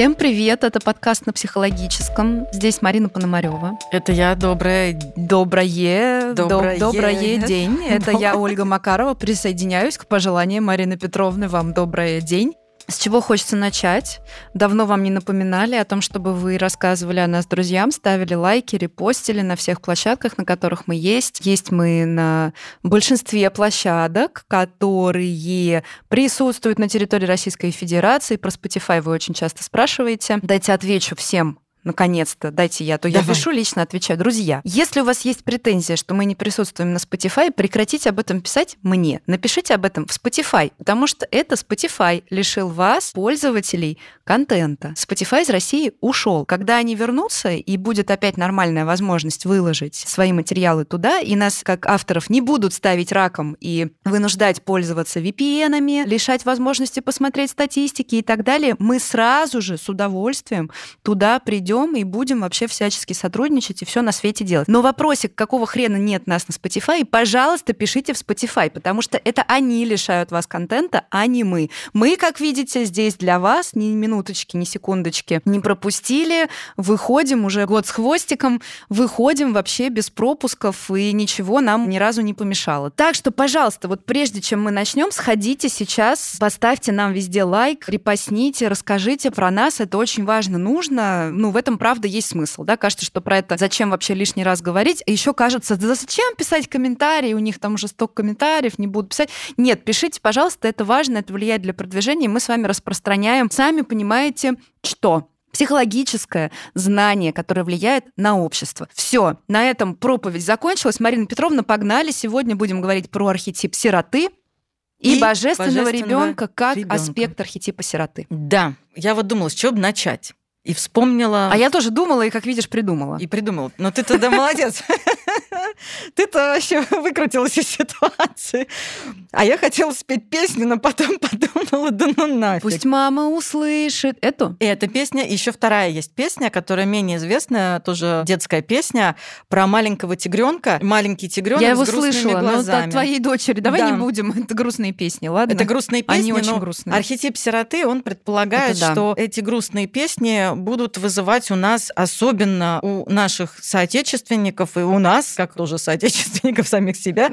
Всем привет, это подкаст на психологическом. Здесь Марина Пономарева. Это я, доброе... Доброе... Доброе, доброе день. Это я, Ольга Макарова. Присоединяюсь к пожеланиям Марины Петровны. Вам доброе день. С чего хочется начать? Давно вам не напоминали о том, чтобы вы рассказывали о нас друзьям, ставили лайки, репостили на всех площадках, на которых мы есть. Есть мы на большинстве площадок, которые присутствуют на территории Российской Федерации. Про Spotify вы очень часто спрашиваете. Дайте отвечу всем наконец-то, дайте я, то Давай. я пишу лично, отвечаю. Друзья, если у вас есть претензия, что мы не присутствуем на Spotify, прекратите об этом писать мне. Напишите об этом в Spotify, потому что это Spotify лишил вас, пользователей, контента. Spotify из России ушел. Когда они вернутся, и будет опять нормальная возможность выложить свои материалы туда, и нас, как авторов, не будут ставить раком и вынуждать пользоваться VPN-ами, лишать возможности посмотреть статистики и так далее, мы сразу же с удовольствием туда придем и будем вообще всячески сотрудничать и все на свете делать. Но вопросик, какого хрена нет нас на Spotify, пожалуйста, пишите в Spotify, потому что это они лишают вас контента, а не мы. Мы, как видите, здесь для вас, ни минут минуточки, ни секундочки не пропустили. Выходим уже год с хвостиком, выходим вообще без пропусков, и ничего нам ни разу не помешало. Так что, пожалуйста, вот прежде чем мы начнем, сходите сейчас, поставьте нам везде лайк, репостните, расскажите про нас, это очень важно, нужно. Ну, в этом, правда, есть смысл, да, кажется, что про это зачем вообще лишний раз говорить, а еще кажется, да зачем писать комментарии, у них там уже столько комментариев, не будут писать. Нет, пишите, пожалуйста, это важно, это влияет для продвижения, мы с вами распространяем, сами понимаете, понимаете, что психологическое знание, которое влияет на общество. Все, на этом проповедь закончилась. Марина Петровна, погнали. Сегодня будем говорить про архетип сироты и, и божественного, божественного ребенка как ребенка. аспект архетипа сироты. Да, я вот думала, с чего бы начать. И вспомнила... А я тоже думала, и, как видишь, придумала. И придумала. Но ты тогда молодец. Ты-то вообще выкрутилась из ситуации. А я хотела спеть песню, но потом подумала, да ну нафиг. Пусть мама услышит. Эту? И эта песня, еще вторая есть песня, которая менее известная, тоже детская песня про маленького тигренка. Маленький тигренок Я его с слышала, глазами. но твоей дочери. Давай да. не будем. Это грустные песни, ладно? Это грустные песни, Они очень грустные. архетип сироты, он предполагает, да. что эти грустные песни будут вызывать у нас, особенно у наших соотечественников и у нас, как тоже соотечественников самих себя.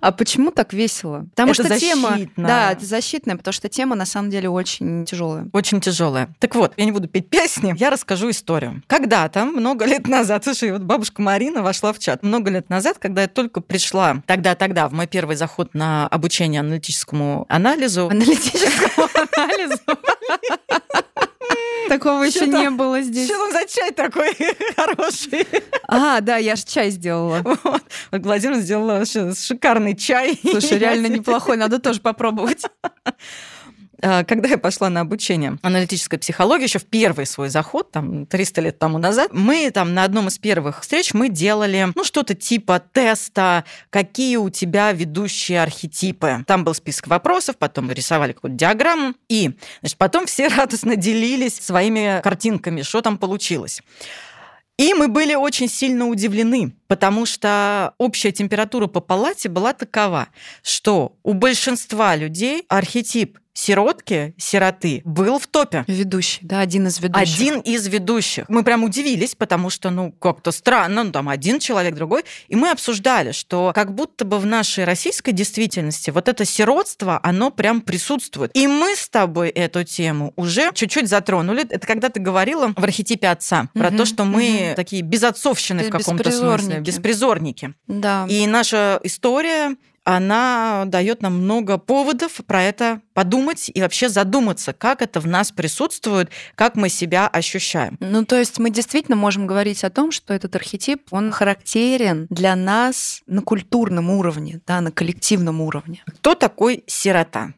А почему так весело? Потому это что защитно. тема, да, это защитная, потому что тема на самом деле очень тяжелая. Очень тяжелая. Так вот, я не буду петь песни, я расскажу историю. Когда-то, много лет назад, слушай, вот бабушка Марина вошла в чат. Много лет назад, когда я только пришла, тогда-тогда, в мой первый заход на обучение аналитическому анализу. Аналитическому анализу? Такого еще не было здесь. Что там за чай такой хороший? А, да, я же чай сделала. Вот. Владимир сделала шикарный чай. Слушай, реально неплохой, надо тоже попробовать. А, когда я пошла на обучение аналитической психологии, еще в первый свой заход, там, 300 лет тому назад, мы там на одном из первых встреч мы делали, ну, что-то типа теста, какие у тебя ведущие архетипы. Там был список вопросов, потом рисовали какую-то диаграмму, и, значит, потом все радостно делились своими картинками, что там получилось. И мы были очень сильно удивлены, потому что общая температура по палате была такова, что у большинства людей архетип сиротки, сироты, был в топе. Ведущий, да, один из ведущих. Один из ведущих. Мы прям удивились, потому что, ну, как-то странно, ну, там один человек, другой. И мы обсуждали, что как будто бы в нашей российской действительности вот это сиротство, оно прям присутствует. И мы с тобой эту тему уже чуть-чуть затронули. Это когда ты говорила в архетипе отца, угу, про то, что мы угу. такие безотцовщины в каком-то смысле, беспризорники. Да. И наша история она дает нам много поводов про это подумать и вообще задуматься, как это в нас присутствует, как мы себя ощущаем. Ну, то есть мы действительно можем говорить о том, что этот архетип, он характерен для нас на культурном уровне, да, на коллективном уровне. Кто такой сирота?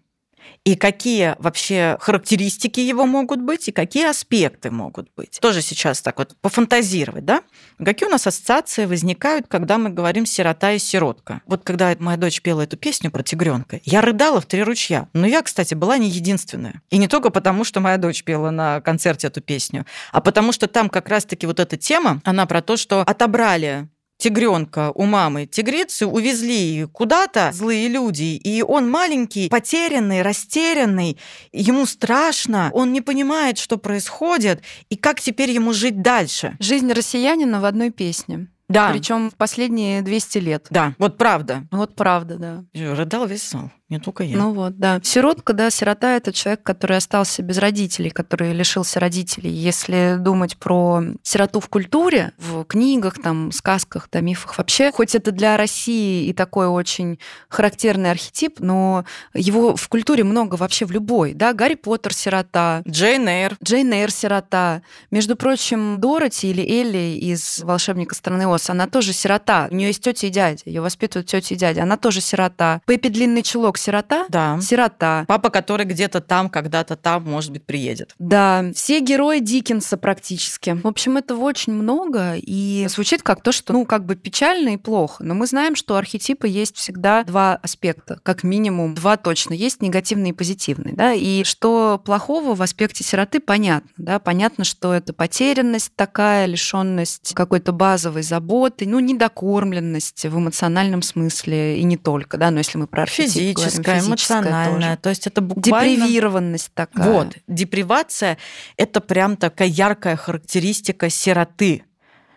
И какие вообще характеристики его могут быть, и какие аспекты могут быть. Тоже сейчас так вот пофантазировать, да? Какие у нас ассоциации возникают, когда мы говорим «сирота» и «сиротка». Вот когда моя дочь пела эту песню про тигренка, я рыдала в три ручья. Но я, кстати, была не единственная. И не только потому, что моя дочь пела на концерте эту песню, а потому что там как раз-таки вот эта тема, она про то, что отобрали тигренка у мамы тигрицы увезли куда-то злые люди, и он маленький, потерянный, растерянный, ему страшно, он не понимает, что происходит, и как теперь ему жить дальше. Жизнь россиянина в одной песне. Да. Причем в последние 200 лет. Да, вот правда. Вот правда, да. Рыдал весь зал. Не только я. Ну вот, да. Сиротка, да, сирота — это человек, который остался без родителей, который лишился родителей. Если думать про сироту в культуре, в книгах, там, сказках, да, мифах вообще, хоть это для России и такой очень характерный архетип, но его в культуре много вообще в любой, да, Гарри Поттер — сирота. Джейн Эйр. Джейн Эйр — сирота. Между прочим, Дороти или Элли из «Волшебника страны Оз», она тоже сирота. У нее есть тетя и дядя, ее воспитывают тетя и дядя, она тоже сирота. Пеппи Длинный Чулок сирота? Да. Сирота. Папа, который где-то там, когда-то там, может быть, приедет. Да. Все герои Диккенса практически. В общем, этого очень много, и звучит как то, что, ну, как бы печально и плохо. Но мы знаем, что архетипы есть всегда два аспекта, как минимум два точно. Есть негативный и позитивный, да, и что плохого в аспекте сироты, понятно, да, понятно, что это потерянность такая, лишенность какой-то базовой заботы, ну, недокормленность в эмоциональном смысле, и не только, да, но если мы про архетип физическая, эмоциональная. тоже. То есть это буквально... Депривированность такая. Вот, депривация – это прям такая яркая характеристика сироты,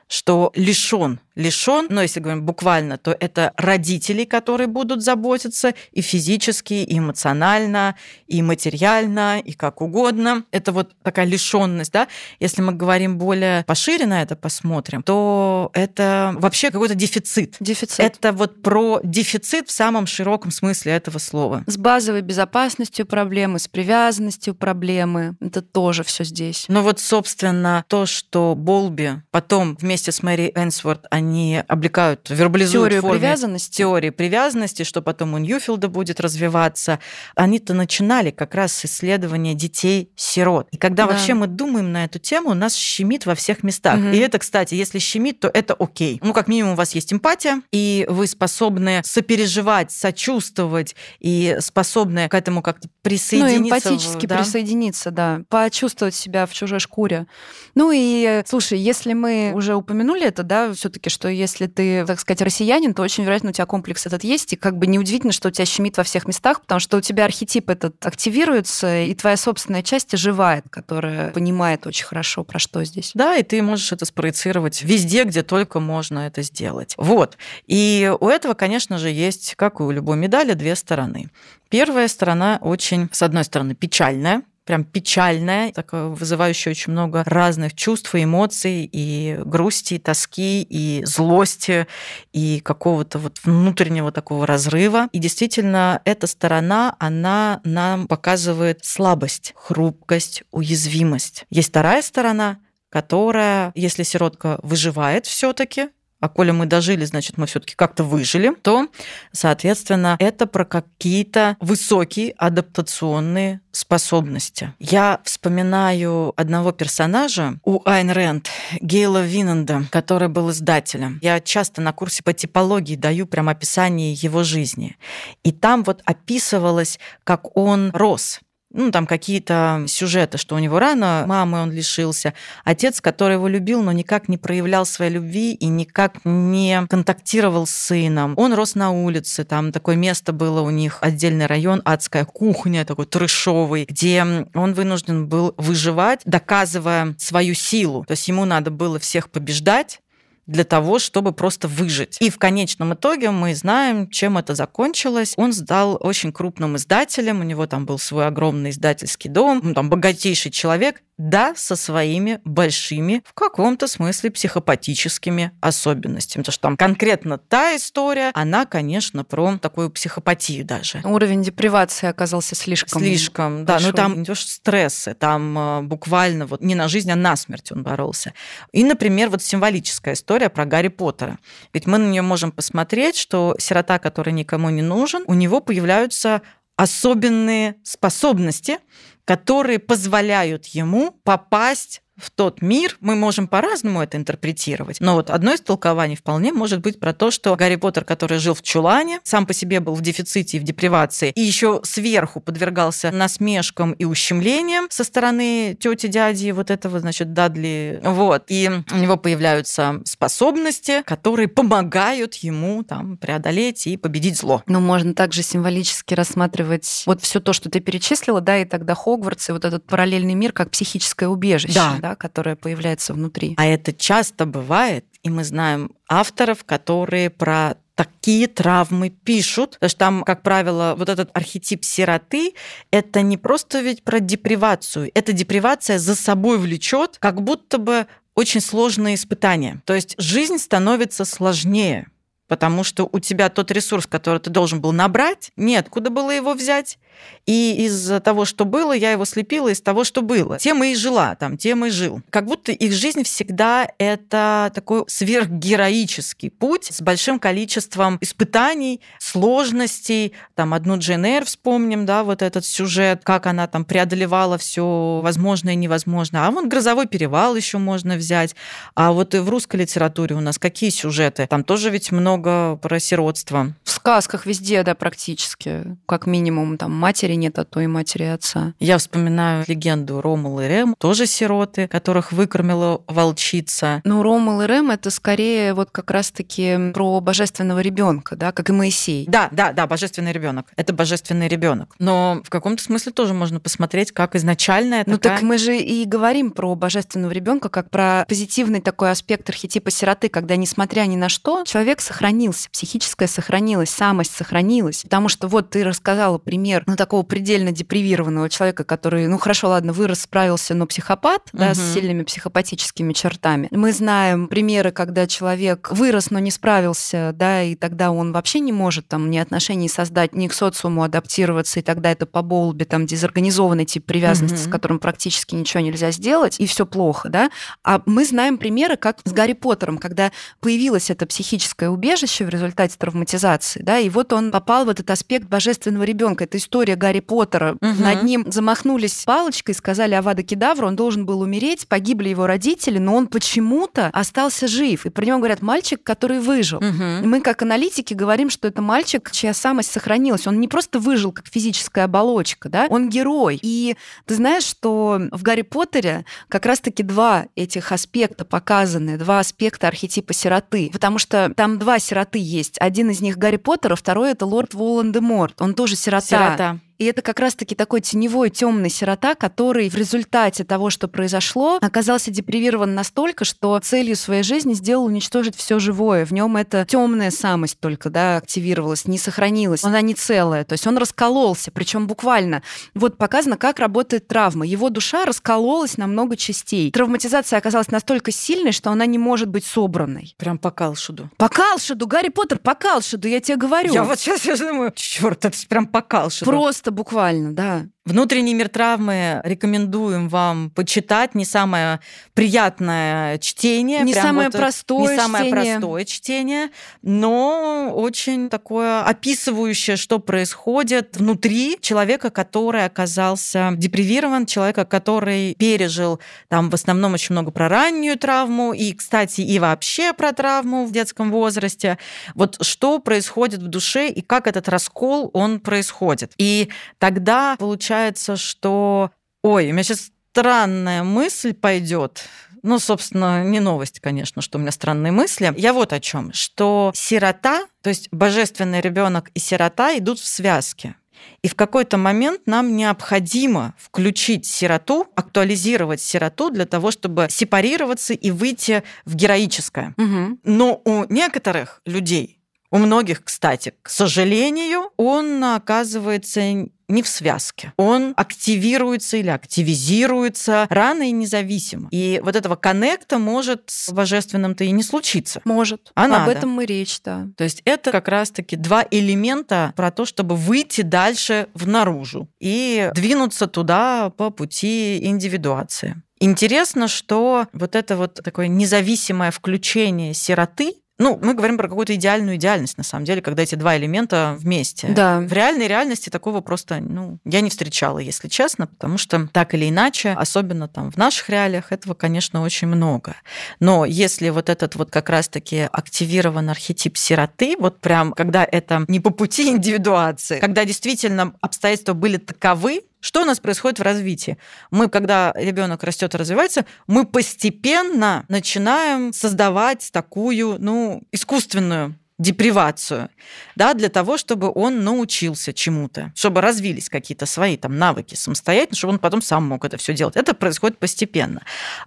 что лишен лишен, но если говорим буквально, то это родители, которые будут заботиться и физически, и эмоционально, и материально, и как угодно. Это вот такая лишенность, да. Если мы говорим более пошире на это посмотрим, то это вообще какой-то дефицит. Дефицит. Это вот про дефицит в самом широком смысле этого слова. С базовой безопасностью проблемы, с привязанностью проблемы. Это тоже все здесь. Ну вот, собственно, то, что Болби потом вместе с Мэри Энсворт, они они облекают, вербализуют Теорию форме привязанности. теории привязанности, что потом у Ньюфилда будет развиваться. Они-то начинали как раз с исследования детей-сирот. И когда Да. вообще мы думаем на эту тему, у нас щемит во всех местах. Мгм. И это, кстати, если щемит, то это окей. Ну, как минимум, у вас есть эмпатия, и вы способны сопереживать, сочувствовать, и способны к этому как-то Ну, присоединиться. эмпатически да? присоединиться, да. Почувствовать себя в чужой шкуре. Ну и, слушай, если мы уже упомянули это, да, все таки что если ты, так сказать, россиянин, то очень вероятно у тебя комплекс этот есть, и как бы неудивительно, что у тебя щемит во всех местах, потому что у тебя архетип этот активируется, и твоя собственная часть оживает, которая понимает очень хорошо, про что здесь. Да, и ты можешь это спроецировать везде, где только можно это сделать. Вот. И у этого, конечно же, есть, как и у любой медали, две стороны. Первая сторона очень, с одной стороны, печальная, прям печальная, такое вызывающая очень много разных чувств и эмоций, и грусти, и тоски, и злости, и какого-то вот внутреннего такого разрыва. И действительно, эта сторона, она нам показывает слабость, хрупкость, уязвимость. Есть вторая сторона, которая, если сиротка выживает все-таки, а коли мы дожили, значит, мы все-таки как-то выжили, то, соответственно, это про какие-то высокие адаптационные способности. Я вспоминаю одного персонажа у Айн Рэнд, Гейла Винанда, который был издателем. Я часто на курсе по типологии даю прям описание его жизни. И там вот описывалось, как он рос ну, там какие-то сюжеты, что у него рано мамы он лишился, отец, который его любил, но никак не проявлял своей любви и никак не контактировал с сыном. Он рос на улице, там такое место было у них, отдельный район, адская кухня, такой трешовый, где он вынужден был выживать, доказывая свою силу. То есть ему надо было всех побеждать, для того, чтобы просто выжить. И в конечном итоге мы знаем, чем это закончилось. Он сдал очень крупным издателям, у него там был свой огромный издательский дом, ну, там богатейший человек, да, со своими большими, в каком-то смысле, психопатическими особенностями. Потому что там конкретно та история, она, конечно, про такую психопатию даже. Уровень депривации оказался слишком Слишком, да. большой. Ну там идешь стрессы, там э, буквально вот не на жизнь, а на смерть он боролся. И, например, вот символическая история про Гарри Поттера. Ведь мы на нее можем посмотреть, что сирота, который никому не нужен, у него появляются особенные способности, которые позволяют ему попасть в тот мир, мы можем по-разному это интерпретировать. Но вот одно из толкований вполне может быть про то, что Гарри Поттер, который жил в чулане, сам по себе был в дефиците и в депривации, и еще сверху подвергался насмешкам и ущемлениям со стороны тети дяди вот этого, значит, Дадли. Вот. И у него появляются способности, которые помогают ему там преодолеть и победить зло. Ну, можно также символически рассматривать вот все то, что ты перечислила, да, и тогда Хогвартс, и вот этот параллельный мир как психическое убежище. Да, да, которая появляется внутри. А это часто бывает, и мы знаем авторов, которые про такие травмы пишут, потому что там, как правило, вот этот архетип сироты, это не просто ведь про депривацию, это депривация за собой влечет, как будто бы очень сложные испытания. То есть жизнь становится сложнее, потому что у тебя тот ресурс, который ты должен был набрать, нет, куда было его взять. И из того, что было, я его слепила из того, что было. Тем и жила, там, тем и жил. Как будто их жизнь всегда это такой сверхгероический путь с большим количеством испытаний, сложностей. Там одну Джейн вспомним, да, вот этот сюжет, как она там преодолевала все возможное и невозможное. А вот «Грозовой перевал» еще можно взять. А вот и в русской литературе у нас какие сюжеты? Там тоже ведь много про сиротство. Сказках везде, да, практически. Как минимум, там матери нет, а то и матери отца. Я вспоминаю легенду Ромул и Рем, тоже сироты, которых выкормила волчица. Ну, Ромул и Рем это скорее вот как раз-таки про божественного ребенка, да, как и Моисей. Да, да, да, божественный ребенок. Это божественный ребенок. Но в каком-то смысле тоже можно посмотреть, как изначально это. Ну так мы же и говорим про божественного ребенка как про позитивный такой аспект архетипа сироты, когда несмотря ни на что, человек сохранился, психическое сохранилось, самость сохранилась. Потому что вот ты рассказала пример ну, такого предельно депривированного человека, который, ну хорошо, ладно, вырос, справился, но психопат, угу. да, с сильными психопатическими чертами. Мы знаем примеры, когда человек вырос, но не справился, да, и тогда он вообще не может там ни отношений создать, ни к социуму адаптироваться, и тогда это по болбе, там, дезорганизованный тип привязанности, угу. с которым практически ничего нельзя сделать, и все плохо, да. А мы знаем примеры, как с Гарри Поттером, когда появилось это психическое убежище в результате травматизации, да, и вот он попал в этот аспект божественного ребенка. Это история Гарри Поттера. Угу. Над ним замахнулись палочкой, сказали Авада Кедавра, он должен был умереть, погибли его родители, но он почему-то остался жив. И про него говорят мальчик, который выжил. Угу. мы, как аналитики, говорим, что это мальчик, чья самость сохранилась. Он не просто выжил как физическая оболочка, да, он герой. И ты знаешь, что в Гарри Поттере как раз-таки два этих аспекта показаны, два аспекта архетипа сироты. Потому что там два сироты есть. Один из них Гарри Поттер, а второй это лорд Волан-де-Морт. Он тоже сирота. Сирота. И это как раз-таки такой теневой темный сирота, который в результате того, что произошло, оказался депривирован настолько, что целью своей жизни сделал уничтожить все живое. В нем эта темная самость только да, активировалась, не сохранилась. Она не целая. То есть он раскололся, причем буквально. Вот показано, как работает травма. Его душа раскололась на много частей. Травматизация оказалась настолько сильной, что она не может быть собранной. Прям по Калшуду. По Калшуду! Гарри Поттер по Калшуду, я тебе говорю. Я вот сейчас я думаю, черт, это прям по Калшуду. Просто Просто буквально, да. Внутренний мир травмы рекомендуем вам почитать. Не самое приятное чтение. Не самое вот, простое Не самое чтение. простое чтение, но очень такое описывающее, что происходит внутри человека, который оказался депривирован, человека, который пережил там в основном очень много про раннюю травму и, кстати, и вообще про травму в детском возрасте. Вот что происходит в душе и как этот раскол, он происходит. И тогда получается получается, что... Ой, у меня сейчас странная мысль пойдет. Ну, собственно, не новость, конечно, что у меня странные мысли. Я вот о чем, что сирота, то есть божественный ребенок и сирота идут в связке. И в какой-то момент нам необходимо включить сироту, актуализировать сироту для того, чтобы сепарироваться и выйти в героическое. Угу. Но у некоторых людей, у многих, кстати, к сожалению, он оказывается не в связке. Он активируется или активизируется рано и независимо. И вот этого коннекта может с божественным-то и не случиться. Может. А Об надо. этом мы речь, да. То есть это как раз-таки два элемента про то, чтобы выйти дальше в наружу и двинуться туда по пути индивидуации. Интересно, что вот это вот такое независимое включение сироты Ну, мы говорим про какую-то идеальную идеальность, на самом деле, когда эти два элемента вместе. Да. В реальной реальности такого просто, ну, я не встречала, если честно, потому что так или иначе, особенно там в наших реалиях, этого, конечно, очень много. Но если вот этот вот как раз-таки активирован архетип сироты, вот прям, когда это не по пути индивидуации, когда действительно обстоятельства были таковы, что у нас происходит в развитии? Мы, когда ребенок растет и развивается, мы постепенно начинаем создавать такую, ну, искусственную депривацию, да, для того, чтобы он научился чему-то, чтобы развились какие-то свои там навыки самостоятельно, чтобы он потом сам мог это все делать. Это происходит постепенно.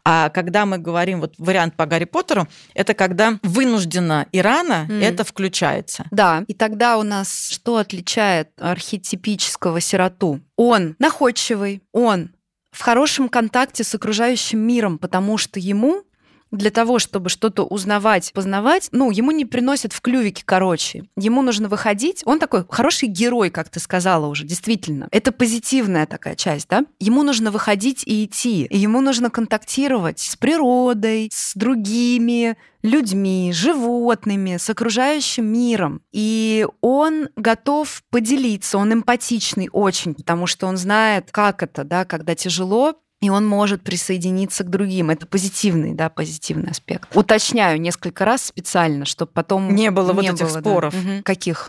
А когда мы говорим, вот вариант по Гарри Поттеру, это когда вынужденно и рано mm. это включается. Да, и тогда у нас что отличает архетипического сироту? Он находчивый, он в хорошем контакте с окружающим миром, потому что ему для того, чтобы что-то узнавать, познавать, ну, ему не приносят в клювике, короче. Ему нужно выходить. Он такой хороший герой, как ты сказала уже, действительно. Это позитивная такая часть, да? Ему нужно выходить и идти. И ему нужно контактировать с природой, с другими людьми, животными, с окружающим миром. И он готов поделиться, он эмпатичный очень, потому что он знает, как это, да, когда тяжело, и он может присоединиться к другим. Это позитивный, да, позитивный аспект. Уточняю несколько раз специально, чтобы потом не было не вот этих было, споров. Да. Угу. Каких?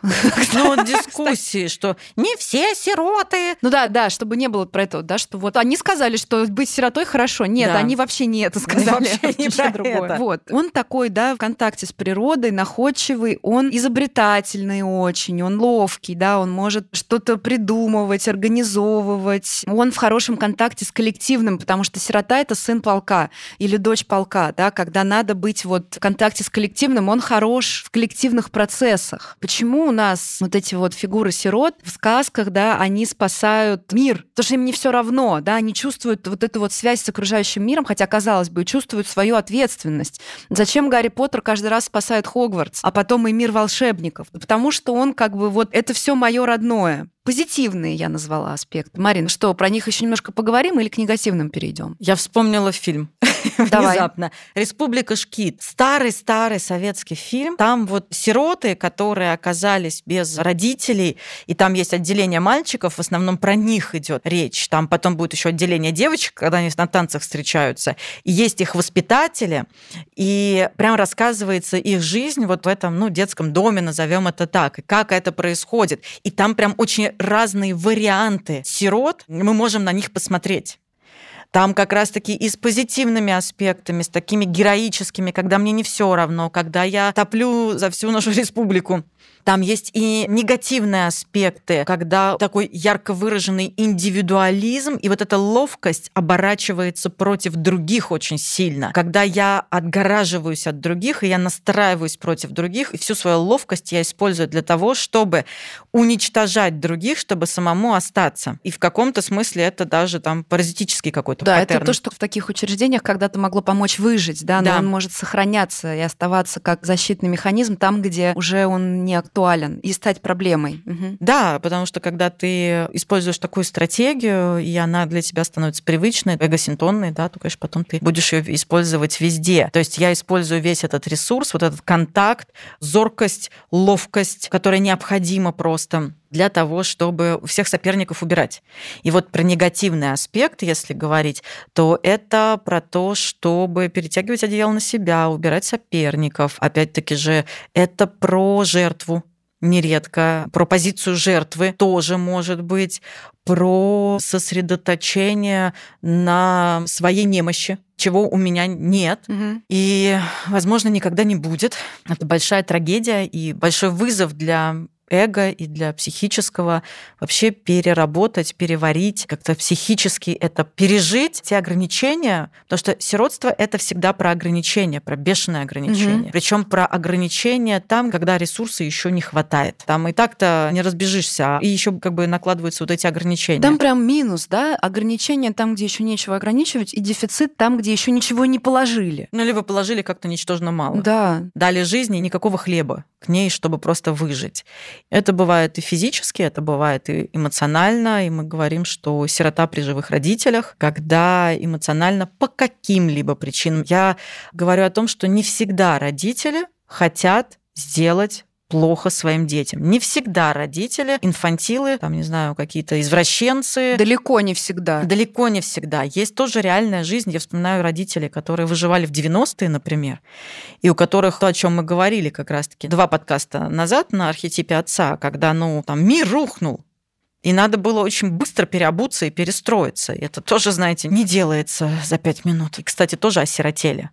Ну, дискуссии, что не все сироты. Ну да, да, чтобы не было про это, да, что вот они сказали, что быть сиротой хорошо. Нет, они вообще не это сказали. Вообще не про другое. Вот. Он такой, да, в контакте с природой, находчивый, он изобретательный очень, он ловкий, да, он может что-то придумывать, организовывать. Он в хорошем контакте с коллективом коллективным, потому что сирота — это сын полка или дочь полка, да, когда надо быть вот в контакте с коллективным, он хорош в коллективных процессах. Почему у нас вот эти вот фигуры сирот в сказках, да, они спасают мир? Потому что им не все равно, да, они чувствуют вот эту вот связь с окружающим миром, хотя, казалось бы, чувствуют свою ответственность. Зачем Гарри Поттер каждый раз спасает Хогвартс, а потом и мир волшебников? Потому что он как бы вот это все мое родное позитивные я назвала аспекты. Марина, что, про них еще немножко поговорим или к негативным перейдем? Я вспомнила фильм. Давай. Внезапно. «Республика Шкит». Старый-старый советский фильм. Там вот сироты, которые оказались без родителей, и там есть отделение мальчиков, в основном про них идет речь. Там потом будет еще отделение девочек, когда они на танцах встречаются. И есть их воспитатели, и прям рассказывается их жизнь вот в этом, ну, детском доме, назовем это так, и как это происходит. И там прям очень разные варианты сирот, мы можем на них посмотреть. Там как раз-таки и с позитивными аспектами, с такими героическими, когда мне не все равно, когда я топлю за всю нашу республику. Там есть и негативные аспекты, когда такой ярко выраженный индивидуализм и вот эта ловкость оборачивается против других очень сильно. Когда я отгораживаюсь от других, и я настраиваюсь против других, и всю свою ловкость я использую для того, чтобы уничтожать других, чтобы самому остаться. И в каком-то смысле это даже там паразитический какой-то Да, паттерн. это то, что в таких учреждениях когда-то могло помочь выжить, да, но да. он может сохраняться и оставаться как защитный механизм там, где уже он не актуален и стать проблемой. Угу. Да, потому что когда ты используешь такую стратегию, и она для тебя становится привычной, эгосинтонной, да, то, конечно, потом ты будешь ее использовать везде. То есть я использую весь этот ресурс, вот этот контакт, зоркость, ловкость, которая необходима просто для того, чтобы всех соперников убирать. И вот про негативный аспект, если говорить, то это про то, чтобы перетягивать одеяло на себя, убирать соперников. Опять-таки же, это про жертву, нередко, про позицию жертвы тоже может быть, про сосредоточение на своей немощи, чего у меня нет угу. и, возможно, никогда не будет. Это большая трагедия и большой вызов для эго и для психического вообще переработать, переварить, как-то психически это пережить, те ограничения, потому что сиротство это всегда про ограничения, про бешеное ограничение. Угу. Причем про ограничения там, когда ресурса еще не хватает. Там и так-то не разбежишься, и еще как бы накладываются вот эти ограничения. Там прям минус, да, ограничения там, где еще нечего ограничивать, и дефицит там, где еще ничего не положили. Ну, либо положили как-то ничтожно мало. Да. Дали жизни никакого хлеба к ней, чтобы просто выжить. Это бывает и физически, это бывает и эмоционально, и мы говорим, что сирота при живых родителях, когда эмоционально по каким-либо причинам. Я говорю о том, что не всегда родители хотят сделать плохо своим детям. Не всегда родители, инфантилы, там, не знаю, какие-то извращенцы. Далеко не всегда. Далеко не всегда. Есть тоже реальная жизнь. Я вспоминаю родителей, которые выживали в 90-е, например, и у которых то, о чем мы говорили как раз-таки два подкаста назад на архетипе отца, когда, ну, там, мир рухнул, и надо было очень быстро переобуться и перестроиться. И это тоже, знаете, не делается за пять минут. И, кстати, тоже осиротели.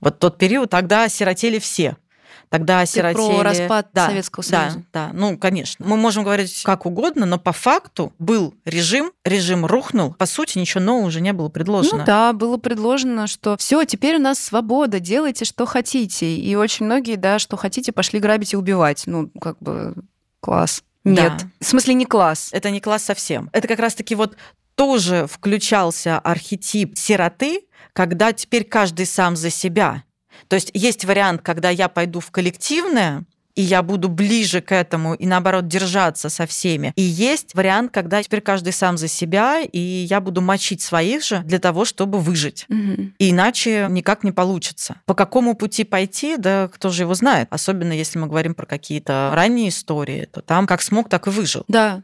Вот тот период, тогда осиротели все – Тогда осиротели... Ты про распад да, Советского Союза. Да, да, ну, конечно. Мы можем говорить как угодно, но по факту был режим, режим рухнул. По сути, ничего нового уже не было предложено. Ну да, было предложено, что все, теперь у нас свобода, делайте, что хотите. И очень многие, да, что хотите, пошли грабить и убивать. Ну, как бы класс. Нет. Да. В смысле, не класс. Это не класс совсем. Это как раз-таки вот тоже включался архетип сироты, когда теперь каждый сам за себя. То есть есть вариант, когда я пойду в коллективное, и я буду ближе к этому и наоборот держаться со всеми. И есть вариант, когда теперь каждый сам за себя, и я буду мочить своих же для того, чтобы выжить. Угу. И иначе никак не получится. По какому пути пойти, да кто же его знает. Особенно если мы говорим про какие-то ранние истории, то там как смог, так и выжил. Да,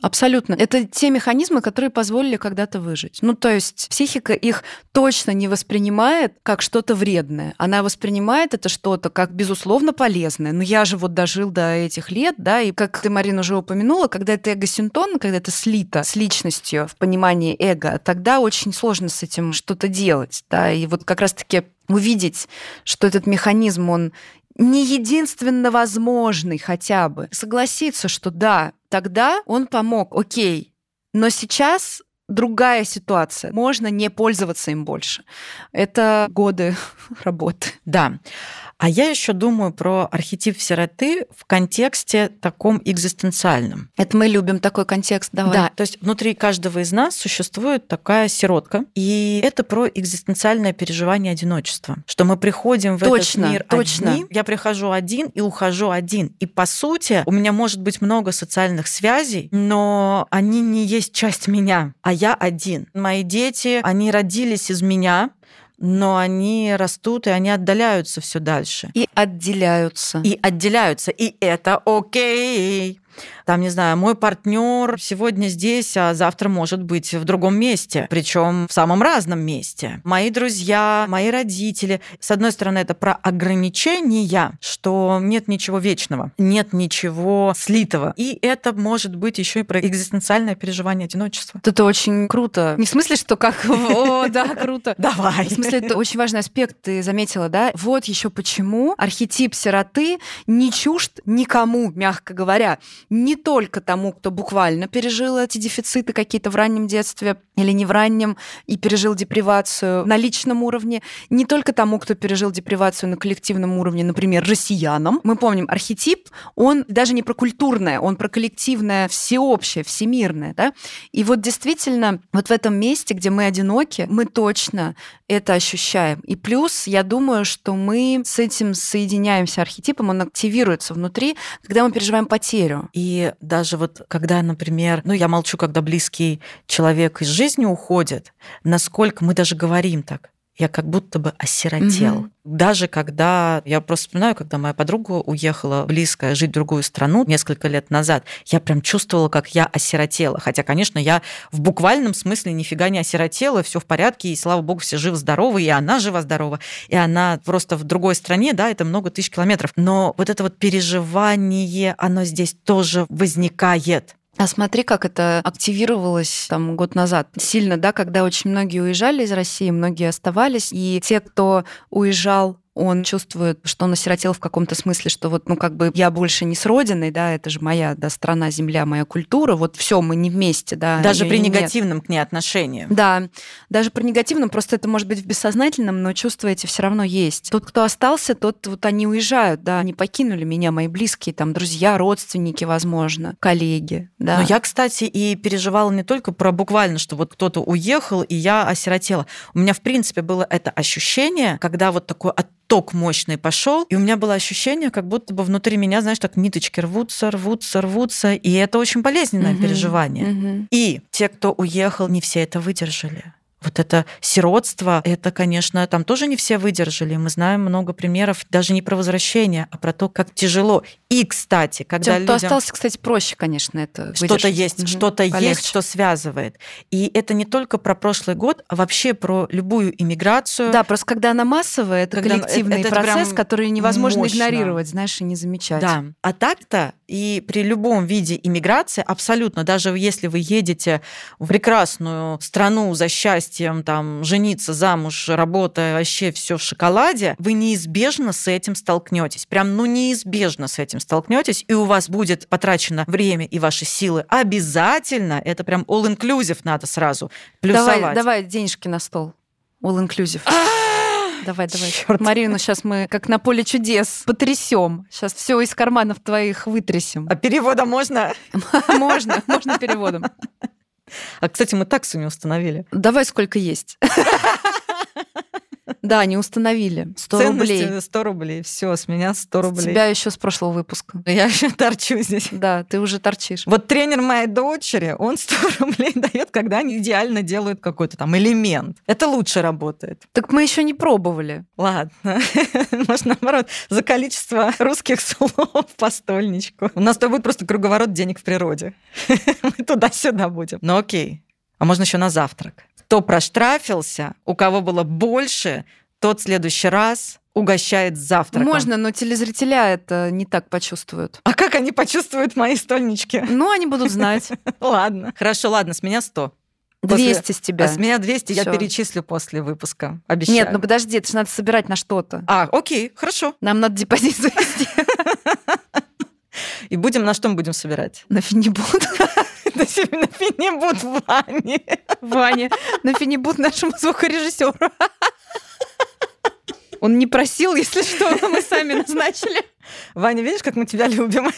Абсолютно. Это те механизмы, которые позволили когда-то выжить. Ну, то есть психика их точно не воспринимает как что-то вредное. Она воспринимает это что-то как, безусловно, полезное. Но я же вот дожил до этих лет, да, и как ты, Марина, уже упомянула, когда это эго-синтон, когда это слито с личностью в понимании эго, тогда очень сложно с этим что-то делать, да, и вот как раз-таки увидеть, что этот механизм, он не единственно возможный хотя бы. Согласиться, что да, тогда он помог, окей, но сейчас другая ситуация. Можно не пользоваться им больше. Это годы работы. Да. А я еще думаю про архетип сироты в контексте таком экзистенциальном. Это мы любим такой контекст, давай. Да, то есть внутри каждого из нас существует такая сиротка, и это про экзистенциальное переживание одиночества, что мы приходим в точно, этот мир точно. одни, я прихожу один и ухожу один. И по сути у меня может быть много социальных связей, но они не есть часть меня, а я один. Мои дети, они родились из меня, но они растут и они отдаляются все дальше. И отделяются. И отделяются. И это окей там, не знаю, мой партнер сегодня здесь, а завтра может быть в другом месте, причем в самом разном месте. Мои друзья, мои родители. С одной стороны, это про ограничения, что нет ничего вечного, нет ничего слитого. И это может быть еще и про экзистенциальное переживание одиночества. Это очень круто. Не в смысле, что как, о, да, круто. Давай. В смысле, это очень важный аспект, ты заметила, да? Вот еще почему архетип сироты не чужд никому, мягко говоря не только тому, кто буквально пережил эти дефициты какие-то в раннем детстве или не в раннем и пережил депривацию на личном уровне, не только тому, кто пережил депривацию на коллективном уровне, например, россиянам. Мы помним, архетип, он даже не про культурное, он про коллективное, всеобщее, всемирное. Да? И вот действительно, вот в этом месте, где мы одиноки, мы точно это ощущаем. И плюс, я думаю, что мы с этим соединяемся архетипом, он активируется внутри, когда мы переживаем потерю. И даже вот когда, например, ну я молчу, когда близкий человек из жизни уходит, насколько мы даже говорим так, я как будто бы осиротел. Угу. Даже когда, я просто вспоминаю, когда моя подруга уехала близко жить в другую страну несколько лет назад, я прям чувствовала, как я осиротела. Хотя, конечно, я в буквальном смысле нифига не осиротела, все в порядке, и слава богу, все живы-здоровы, и она жива-здорова, и она просто в другой стране, да, это много тысяч километров. Но вот это вот переживание, оно здесь тоже возникает. А смотри, как это активировалось там год назад. Сильно, да, когда очень многие уезжали из России, многие оставались, и те, кто уезжал он чувствует, что он осиротел в каком-то смысле, что вот, ну, как бы я больше не с родиной, да, это же моя, да, страна, земля, моя культура, вот все, мы не вместе, да. Даже при негативном нет. к ней отношении. Да, даже при негативном, просто это может быть в бессознательном, но чувства эти все равно есть. Тот, кто остался, тот вот они уезжают, да, они покинули меня, мои близкие, там, друзья, родственники, возможно, коллеги, да. Но я, кстати, и переживала не только про буквально, что вот кто-то уехал, и я осиротела. У меня, в принципе, было это ощущение, когда вот такой от ток мощный пошел, и у меня было ощущение, как будто бы внутри меня, знаешь, так ниточки рвутся, рвутся, рвутся, и это очень болезненное угу, переживание. Угу. И те, кто уехал, не все это выдержали вот это сиротство, это, конечно, там тоже не все выдержали. Мы знаем много примеров даже не про возвращение, а про то, как тяжело. И, кстати, когда Тем, людям... остался, кстати, проще, конечно, это Что-то есть, угу. что-то есть, что связывает. И это не только про прошлый год, а вообще про любую иммиграцию. Да, просто когда она массовая, это когда коллективный это, процесс, который невозможно мощно. игнорировать, знаешь, и не замечать. Да. А так-то и при любом виде иммиграции, абсолютно, даже если вы едете в прекрасную страну за счастьем, там, жениться, замуж, работа, вообще все в шоколаде, вы неизбежно с этим столкнетесь. Прям, ну, неизбежно с этим столкнетесь, и у вас будет потрачено время и ваши силы обязательно. Это прям all-inclusive надо сразу плюсовать. Давай, давай денежки на стол. All-inclusive. Давай, давай. Черт. Марину сейчас мы как на поле чудес потрясем. Сейчас все из карманов твоих вытрясем. А переводом можно? Можно, можно переводом. А, кстати, мы таксу не установили. Давай сколько есть. Да, не установили. 100 рублей. 100 рублей. Все, с меня 100 рублей. С тебя еще с прошлого выпуска. Я еще торчу здесь. Да, ты уже торчишь. Вот тренер моей дочери, он 100 рублей дает, когда они идеально делают какой-то там элемент. Это лучше работает. Так мы еще не пробовали. Ладно. Может, наоборот, за количество русских слов по стольничку. У нас то будет просто круговорот денег в природе. Мы туда-сюда будем. Ну окей. А можно еще на завтрак. Кто проштрафился, у кого было больше, тот в следующий раз угощает завтраком. Можно, но телезрителя это не так почувствуют. А как они почувствуют мои стольнички? Ну, они будут знать. Ладно. Хорошо, ладно, с меня 100. 200 после... с тебя. А с меня 200 Всё. я перечислю после выпуска. Обещаю. Нет, ну подожди, это же надо собирать на что-то. А, окей, хорошо. Нам надо депозит завести. И будем на что мы будем собирать? На финибут. На финибут Ване. Ване. На финибут нашему звукорежиссеру. Он не просил, если что, мы сами назначили. Ваня, видишь, как мы тебя любим?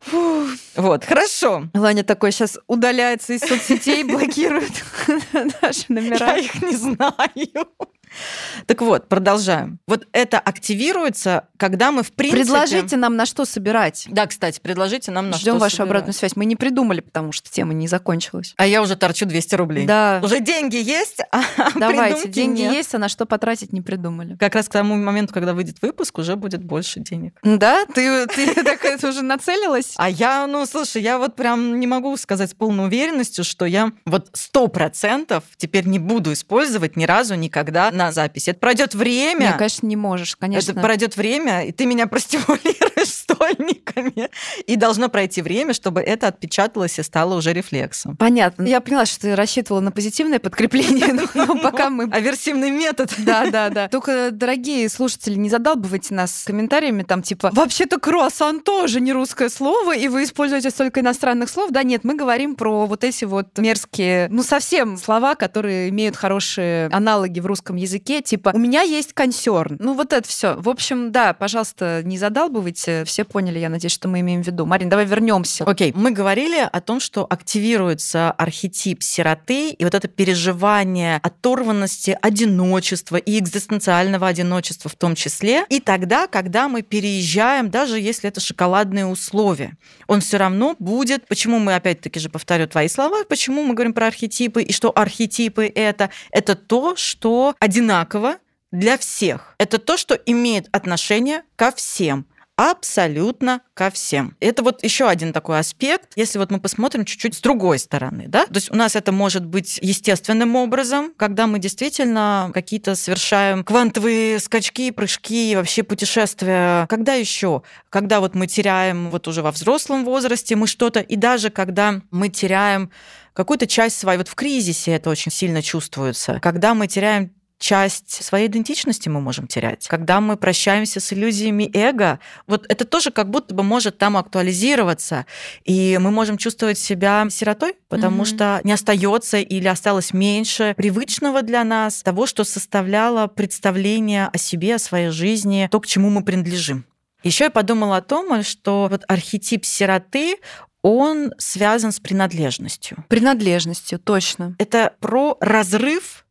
Фу. Вот, хорошо. Ваня такой сейчас удаляется из соцсетей, блокирует наши номера. Я их не знаю. Так вот, продолжаем. Вот это активируется, когда мы в принципе... Предложите нам на что собирать. Да, кстати, предложите нам на Ждем что вашу собирать. обратную связь. Мы не придумали, потому что тема не закончилась. А я уже торчу 200 рублей. Да. Уже деньги есть, а Давайте, деньги нет. есть, а на что потратить не придумали. Как раз к тому моменту, когда выйдет выпуск, уже будет больше денег. Да? Ты, ты так это уже нацелилась? А я, ну, слушай, я вот прям не могу сказать с полной уверенностью, что я вот сто процентов теперь не буду использовать ни разу никогда на записи. Это пройдет время. Нет, конечно, не можешь, конечно. Это пройдет время, и ты меня простимулируешь стольниками. И должно пройти время, чтобы это отпечаталось и стало уже рефлексом. Понятно. Я поняла, что ты рассчитывала на позитивное подкрепление, но пока мы... Аверсивный метод. Да, да, да. Только, дорогие слушатели, не задалбывайте нас комментариями, там, типа, вообще-то круассан тоже не русское слово, и вы используете столько иностранных слов. Да нет, мы говорим про вот эти вот мерзкие, ну, совсем слова, которые имеют хорошие аналоги в русском языке, типа, у меня есть консерн. Ну, вот это все. В общем, да, пожалуйста, не задалбывайте. Все поняли, я надеюсь, что мы имеем в виду. Марин, давай вернемся. Окей, мы говорили о том, что активируется архетип сироты, и вот это переживание оторванности, одиночества и экзистенциального одиночества в том числе. И тогда, когда мы переезжаем, даже если это шоколадные условия, он все равно будет. Почему мы, опять-таки же, повторю твои слова, почему мы говорим про архетипы, и что архетипы это? Это то, что одинаково для всех. Это то, что имеет отношение ко всем абсолютно ко всем. Это вот еще один такой аспект, если вот мы посмотрим чуть-чуть с другой стороны, да, то есть у нас это может быть естественным образом, когда мы действительно какие-то совершаем квантовые скачки, прыжки, вообще путешествия. Когда еще? Когда вот мы теряем вот уже во взрослом возрасте мы что-то, и даже когда мы теряем какую-то часть своей, вот в кризисе это очень сильно чувствуется, когда мы теряем часть своей идентичности мы можем терять. Когда мы прощаемся с иллюзиями эго, вот это тоже как будто бы может там актуализироваться, и мы можем чувствовать себя сиротой, потому mm-hmm. что не остается или осталось меньше привычного для нас того, что составляло представление о себе, о своей жизни, то, к чему мы принадлежим. Еще я подумала о том, что вот архетип сироты, он связан с принадлежностью. Принадлежностью, точно. Это про разрыв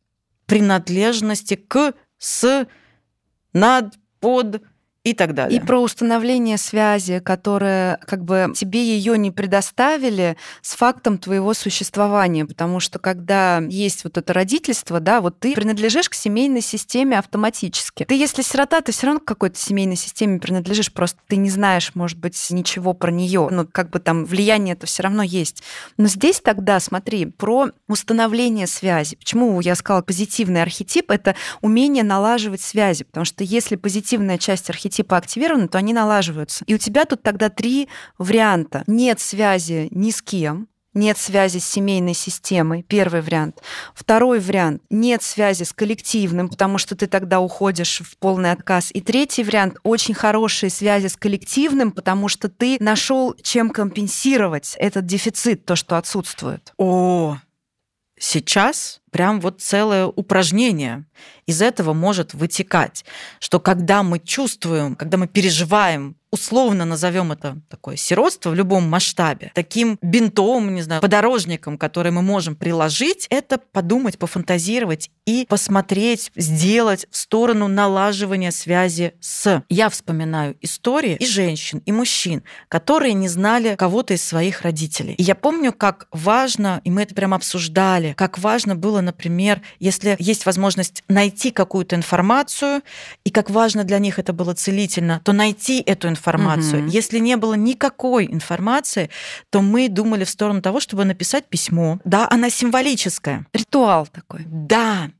принадлежности к, с, над, под и так далее. И про установление связи, которая как бы тебе ее не предоставили с фактом твоего существования, потому что когда есть вот это родительство, да, вот ты принадлежишь к семейной системе автоматически. Ты, если сирота, ты все равно к какой-то семейной системе принадлежишь, просто ты не знаешь, может быть, ничего про нее, ну как бы там влияние это все равно есть. Но здесь тогда, смотри, про установление связи. Почему я сказала позитивный архетип? Это умение налаживать связи, потому что если позитивная часть архетипа архетипы активированы, то они налаживаются. И у тебя тут тогда три варианта. Нет связи ни с кем, нет связи с семейной системой, первый вариант. Второй вариант, нет связи с коллективным, потому что ты тогда уходишь в полный отказ. И третий вариант, очень хорошие связи с коллективным, потому что ты нашел, чем компенсировать этот дефицит, то, что отсутствует. О, сейчас прям вот целое упражнение из этого может вытекать, что когда мы чувствуем, когда мы переживаем условно назовем это такое сиротство в любом масштабе, таким бинтом, не знаю, подорожником, который мы можем приложить, это подумать, пофантазировать и посмотреть, сделать в сторону налаживания связи с. Я вспоминаю истории и женщин, и мужчин, которые не знали кого-то из своих родителей. И я помню, как важно, и мы это прям обсуждали, как важно было, например, если есть возможность найти какую-то информацию, и как важно для них это было целительно, то найти эту информацию информацию. Угу. Если не было никакой информации, то мы думали в сторону того, чтобы написать письмо. Да, она символическая. Ритуал такой. Да,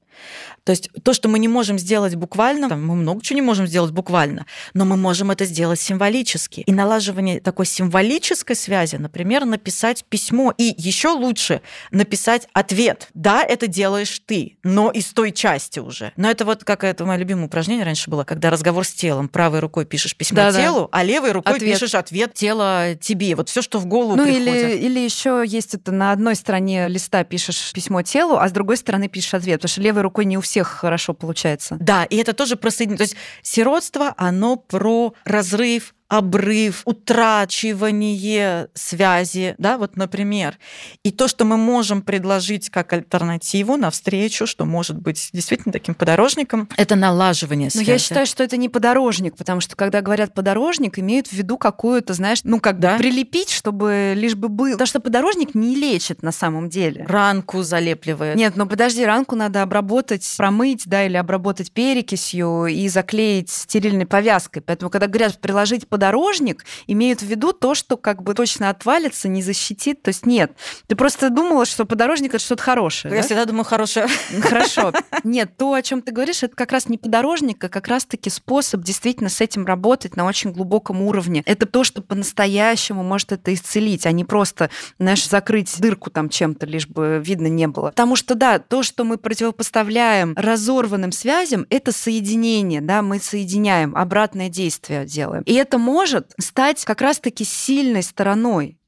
то есть то, что мы не можем сделать буквально, там, мы много чего не можем сделать буквально, но мы можем это сделать символически. И налаживание такой символической связи, например, написать письмо, и еще лучше написать ответ. Да, это делаешь ты, но из той части уже. Но это вот как это мое любимое упражнение раньше было, когда разговор с телом. Правой рукой пишешь письмо да, телу, да. а левой рукой ответ. пишешь ответ тела тебе. Вот все, что в голову ну, приходит. Или, или еще есть это на одной стороне листа пишешь письмо телу, а с другой стороны пишешь ответ, потому что левой рукой не у всех хорошо получается. Да, и это тоже про соединение. То есть сиротство, оно про разрыв обрыв, утрачивание связи, да, вот, например. И то, что мы можем предложить как альтернативу навстречу, что может быть действительно таким подорожником, это налаживание связи. Но я считаю, что это не подорожник, потому что когда говорят подорожник, имеют в виду какую-то, знаешь, ну как да? прилепить, чтобы лишь бы был. Потому что подорожник не лечит на самом деле. Ранку залепливает. Нет, но подожди, ранку надо обработать, промыть, да, или обработать перекисью и заклеить стерильной повязкой. Поэтому, когда говорят приложить под подорожник имеют в виду то, что как бы точно отвалится, не защитит. То есть нет. Ты просто думала, что подорожник это что-то хорошее. Я да? всегда думаю хорошее. Хорошо. Нет, то, о чем ты говоришь, это как раз не подорожник, а как раз-таки способ действительно с этим работать на очень глубоком уровне. Это то, что по-настоящему может это исцелить, а не просто, знаешь, закрыть дырку там чем-то, лишь бы видно не было. Потому что, да, то, что мы противопоставляем разорванным связям, это соединение, да, мы соединяем, обратное действие делаем. И это может стать как раз-таки сильной стороной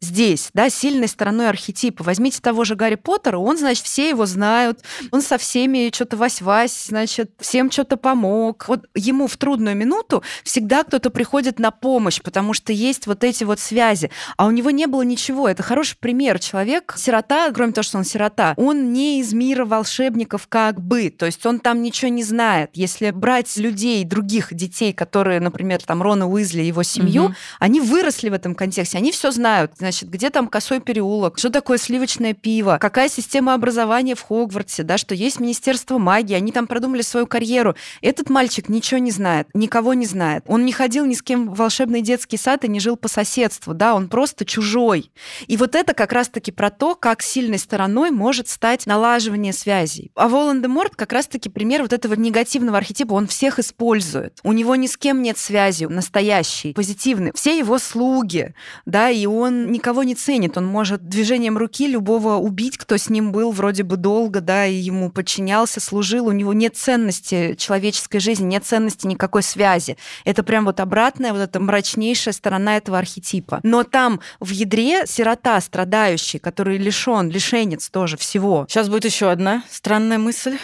здесь, да, сильной стороной архетипа. Возьмите того же Гарри Поттера, он, значит, все его знают, он со всеми что-то вась-вась, значит, всем что-то помог. Вот ему в трудную минуту всегда кто-то приходит на помощь, потому что есть вот эти вот связи. А у него не было ничего. Это хороший пример. Человек, сирота, кроме того, что он сирота, он не из мира волшебников как бы. То есть он там ничего не знает. Если брать людей, других детей, которые, например, там Рона Уизли, его семью, угу. они выросли в этом контексте, они все знают значит, где там косой переулок, что такое сливочное пиво, какая система образования в Хогвартсе, да, что есть Министерство магии, они там продумали свою карьеру. Этот мальчик ничего не знает, никого не знает. Он не ходил ни с кем в волшебный детский сад и не жил по соседству, да, он просто чужой. И вот это как раз-таки про то, как сильной стороной может стать налаживание связей. А Волан-де-Морт как раз-таки пример вот этого негативного архетипа, он всех использует. У него ни с кем нет связи настоящей, позитивной. Все его слуги, да, и он никого не ценит. Он может движением руки любого убить, кто с ним был вроде бы долго, да, и ему подчинялся, служил. У него нет ценности человеческой жизни, нет ценности никакой связи. Это прям вот обратная, вот эта мрачнейшая сторона этого архетипа. Но там в ядре сирота, страдающий, который лишен, лишенец тоже всего. Сейчас будет еще одна странная мысль.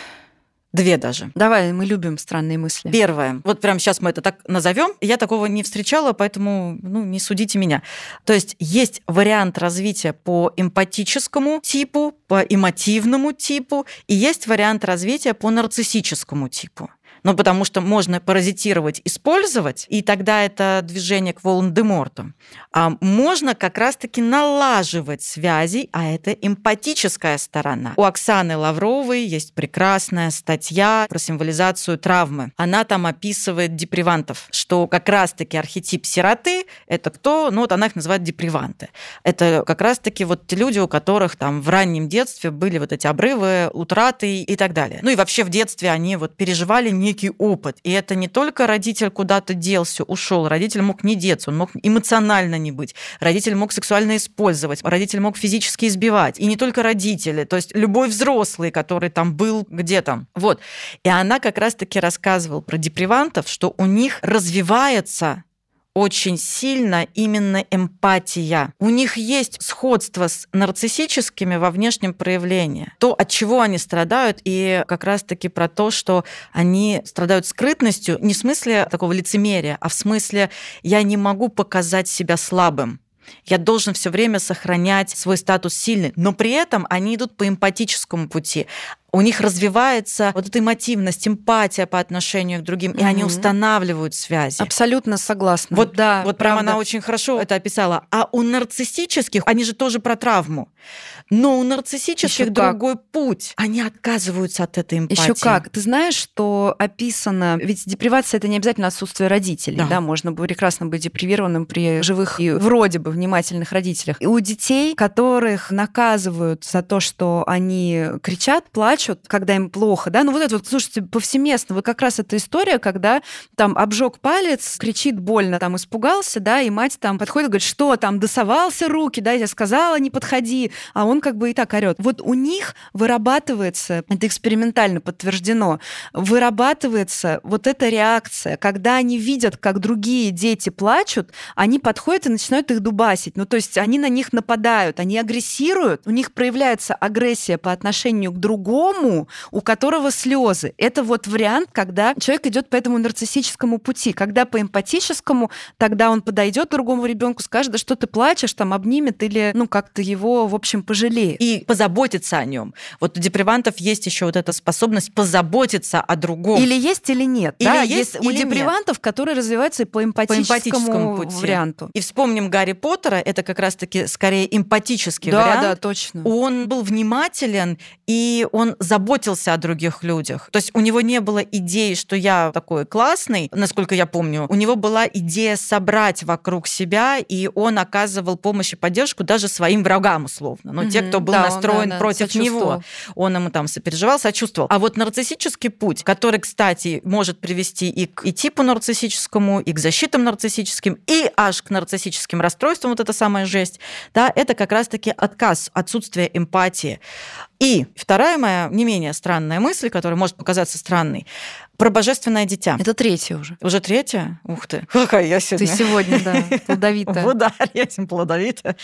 Две даже. Давай, мы любим странные мысли. Первое. Вот прямо сейчас мы это так назовем. Я такого не встречала, поэтому ну, не судите меня. То есть есть вариант развития по эмпатическому типу, по эмотивному типу, и есть вариант развития по нарциссическому типу. Ну, потому что можно паразитировать, использовать, и тогда это движение к Волан-де-Морту. А можно как раз-таки налаживать связи, а это эмпатическая сторона. У Оксаны Лавровой есть прекрасная статья про символизацию травмы. Она там описывает депривантов, что как раз-таки архетип сироты – это кто? Ну, вот она их называет деприванты. Это как раз-таки вот те люди, у которых там в раннем детстве были вот эти обрывы, утраты и так далее. Ну и вообще в детстве они вот переживали некий опыт. И это не только родитель куда-то делся, ушел, родитель мог не деться, он мог эмоционально не быть, родитель мог сексуально использовать, родитель мог физически избивать. И не только родители, то есть любой взрослый, который там был где-то. Вот. И она как раз-таки рассказывала про депривантов, что у них развивается очень сильно именно эмпатия. У них есть сходство с нарциссическими во внешнем проявлении. То, от чего они страдают, и как раз-таки про то, что они страдают скрытностью, не в смысле такого лицемерия, а в смысле я не могу показать себя слабым. Я должен все время сохранять свой статус сильный, но при этом они идут по эмпатическому пути у них развивается вот эта эмотивность, эмпатия по отношению к другим, mm-hmm. и они устанавливают связи. Абсолютно согласна. Вот, да, вот прямо она очень хорошо это описала. А у нарциссических, они же тоже про травму. Но у нарциссических Ещё другой как. путь. Они отказываются от этой эмпатии. Еще как. Ты знаешь, что описано... Ведь депривация – это не обязательно отсутствие родителей. Да. да, можно прекрасно быть депривированным при живых и вроде бы внимательных родителях. И у детей, которых наказывают за то, что они кричат, плачут, плачут, когда им плохо, да, ну вот это вот, слушайте, повсеместно, вы как раз эта история, когда там обжег палец, кричит больно, там испугался, да, и мать там подходит говорит, что там, досовался руки, да, я сказала, не подходи, а он как бы и так орет. Вот у них вырабатывается, это экспериментально подтверждено, вырабатывается вот эта реакция, когда они видят, как другие дети плачут, они подходят и начинают их дубасить. Ну, то есть они на них нападают, они агрессируют, у них проявляется агрессия по отношению к другому, другому, у которого слезы. Это вот вариант, когда человек идет по этому нарциссическому пути. Когда по эмпатическому, тогда он подойдет к другому ребенку, скажет, да что ты плачешь, там обнимет или, ну, как-то его, в общем, пожалеет. И позаботиться о нем. Вот у депривантов есть еще вот эта способность позаботиться о другом. Или есть, или нет. Или да? есть, есть или у депривантов, нет. которые развиваются и по эмпатическому, по эмпатическому пути. варианту. И вспомним Гарри Поттера, это как раз-таки скорее эмпатический да, вариант. Да, да, точно. Он был внимателен, и он заботился о других людях. То есть у него не было идеи, что я такой классный, насколько я помню. У него была идея собрать вокруг себя, и он оказывал помощь и поддержку даже своим врагам, условно. Но угу, те, кто был да, настроен он, да, против него, он ему там сопереживал, сочувствовал. А вот нарциссический путь, который, кстати, может привести и к и типу нарциссическому, и к защитам нарциссическим, и аж к нарциссическим расстройствам, вот эта самая жесть, да, это как раз-таки отказ, отсутствие эмпатии. И вторая моя не менее странная мысль, которая может показаться странной, про божественное дитя. Это третья уже. Уже третья? Ух ты. Какая я сегодня. Ты сегодня, да, плодовитая. В ударе, плодовитая.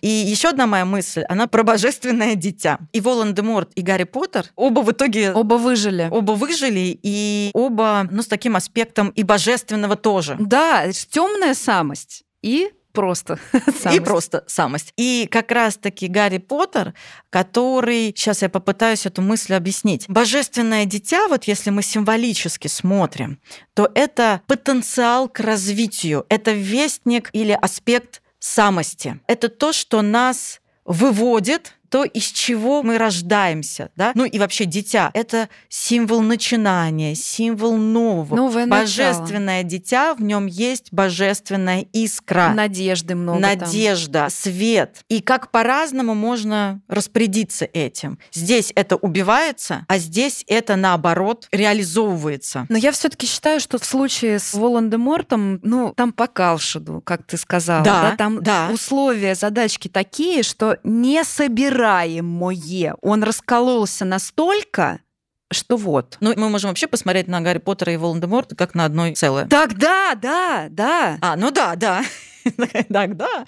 И еще одна моя мысль, она про божественное дитя. И Волан-де-Морт, и Гарри Поттер оба в итоге... Оба выжили. Оба выжили, и оба, ну, с таким аспектом и божественного тоже. Да, темная самость и просто самость. И просто самость. И как раз-таки Гарри Поттер, который... Сейчас я попытаюсь эту мысль объяснить. Божественное дитя, вот если мы символически смотрим, то это потенциал к развитию, это вестник или аспект самости. Это то, что нас выводит то, из чего мы рождаемся, да? Ну и вообще дитя – это символ начинания, символ нового. Новое Божественное начало. дитя, в нем есть божественная искра. Надежды много Надежда, там. свет. И как по-разному можно распорядиться этим. Здесь это убивается, а здесь это, наоборот, реализовывается. Но я все таки считаю, что в случае с Волан-де-Мортом, ну, там по Калшиду, как ты сказала, да, да? там да. условия, задачки такие, что не собирать собираемое. Он раскололся настолько, что вот. Ну, мы можем вообще посмотреть на Гарри Поттера и Волан-де-Морта как на одно целое. Так, да, да, да. А, ну да, да. Так, да.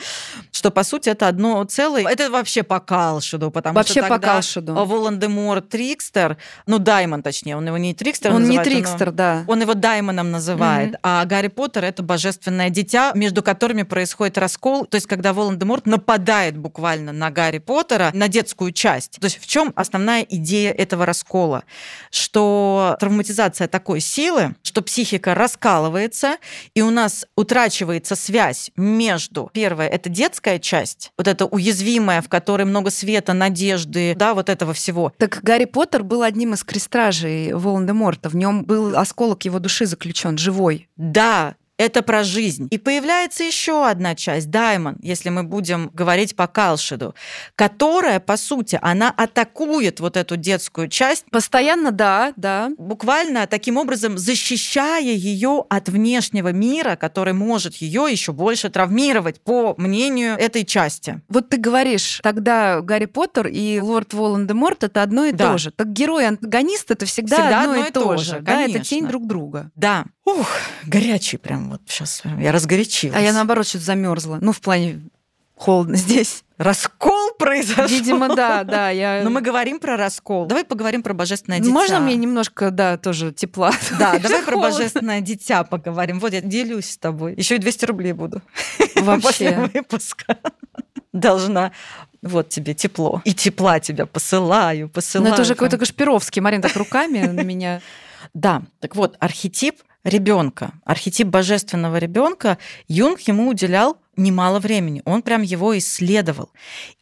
Что, по сути, это одно целое. Это вообще по Калшиду, потому вообще что по Калшиду. Волан-де-Мор Трикстер, ну, Даймон, точнее, он его не Трикстер Он называет, не Трикстер, он, да. Он его Даймоном называет, mm-hmm. а Гарри Поттер — это божественное дитя, между которыми происходит раскол, то есть когда Волан-де-Морт нападает буквально на Гарри Поттера, на детскую часть. То есть в чем основная идея этого раскола? Что травматизация такой силы, что психика раскалывается, и у нас утрачивается связь между, первое, это детская часть, вот эта уязвимая, в которой много света, надежды, да, вот этого всего. Так Гарри Поттер был одним из крестражей Волан-де-Морта. В нем был осколок его души заключен, живой. Да, это про жизнь. И появляется еще одна часть, Даймон, если мы будем говорить по Калшиду, которая, по сути, она атакует вот эту детскую часть. Постоянно, да, да. Буквально таким образом защищая ее от внешнего мира, который может ее еще больше травмировать, по мнению этой части. Вот ты говоришь, тогда Гарри Поттер и Лорд Волан-де-Морт это одно и да. то же. Так герой-антагонист это всегда, всегда одно, одно и то же. же. Да, это тень друг друга. Да. Ух, горячий прям вот сейчас. Я разгорячилась. А я наоборот что-то замерзла. Ну, в плане холодно здесь. Раскол произошел. Видимо, да, да. Я... Но мы говорим про раскол. Давай поговорим про божественное дитя. Можно мне немножко, да, тоже тепла? Да, давай про божественное дитя поговорим. Вот я делюсь с тобой. Еще и 200 рублей буду. Вообще. После выпуска. Должна вот тебе тепло. И тепла тебя посылаю, посылаю. Ну, это уже какой-то Кашпировский. Марин так руками на меня. Да, так вот, архетип ребенка, архетип божественного ребенка, Юнг ему уделял немало времени. Он прям его исследовал.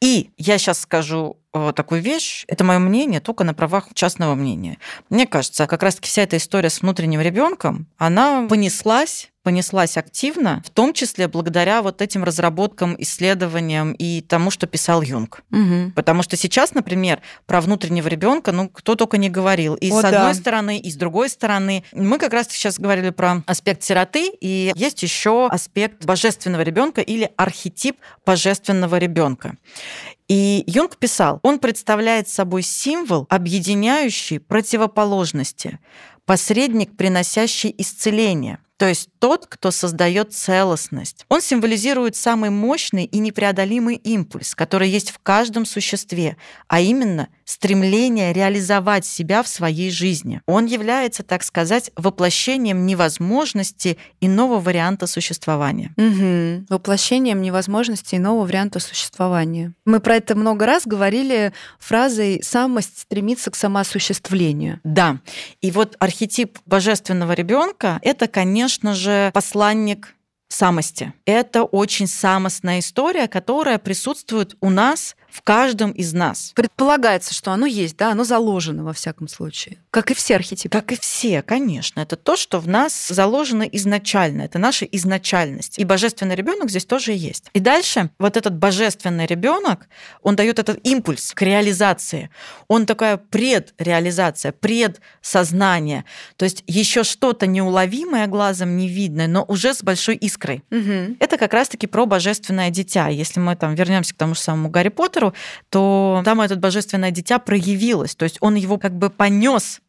И я сейчас скажу э, такую вещь, это мое мнение только на правах частного мнения. Мне кажется, как раз-таки вся эта история с внутренним ребенком, она понеслась понеслась активно, в том числе благодаря вот этим разработкам, исследованиям и тому, что писал Юнг. Угу. Потому что сейчас, например, про внутреннего ребенка, ну, кто только не говорил. И О, с одной да. стороны, и с другой стороны. Мы как раз сейчас говорили про аспект сироты, и есть еще аспект божественного ребенка, ребенка или архетип божественного ребенка. И Юнг писал, он представляет собой символ, объединяющий противоположности, посредник, приносящий исцеление – то есть тот, кто создает целостность. Он символизирует самый мощный и непреодолимый импульс, который есть в каждом существе, а именно стремление реализовать себя в своей жизни. Он является, так сказать, воплощением невозможности иного варианта существования. Угу. Воплощением невозможности иного варианта существования. Мы про это много раз говорили фразой «самость стремится к самоосуществлению». Да. И вот архетип божественного ребенка это, конечно же, посланник самости. Это очень самостная история, которая присутствует у нас в каждом из нас. Предполагается, что оно есть, да, оно заложено во всяком случае. Как и все архетипы. Как и все, конечно. Это то, что в нас заложено изначально. Это наша изначальность. И божественный ребенок здесь тоже есть. И дальше вот этот божественный ребенок, он дает этот импульс к реализации. Он такая предреализация, предсознание. То есть еще что-то неуловимое глазом не видно, но уже с большой искрой. Угу. Это как раз-таки про божественное дитя. Если мы там вернемся к тому же самому Гарри Поттеру, Поттеру, то там это божественное дитя проявилось. То есть он его как бы понес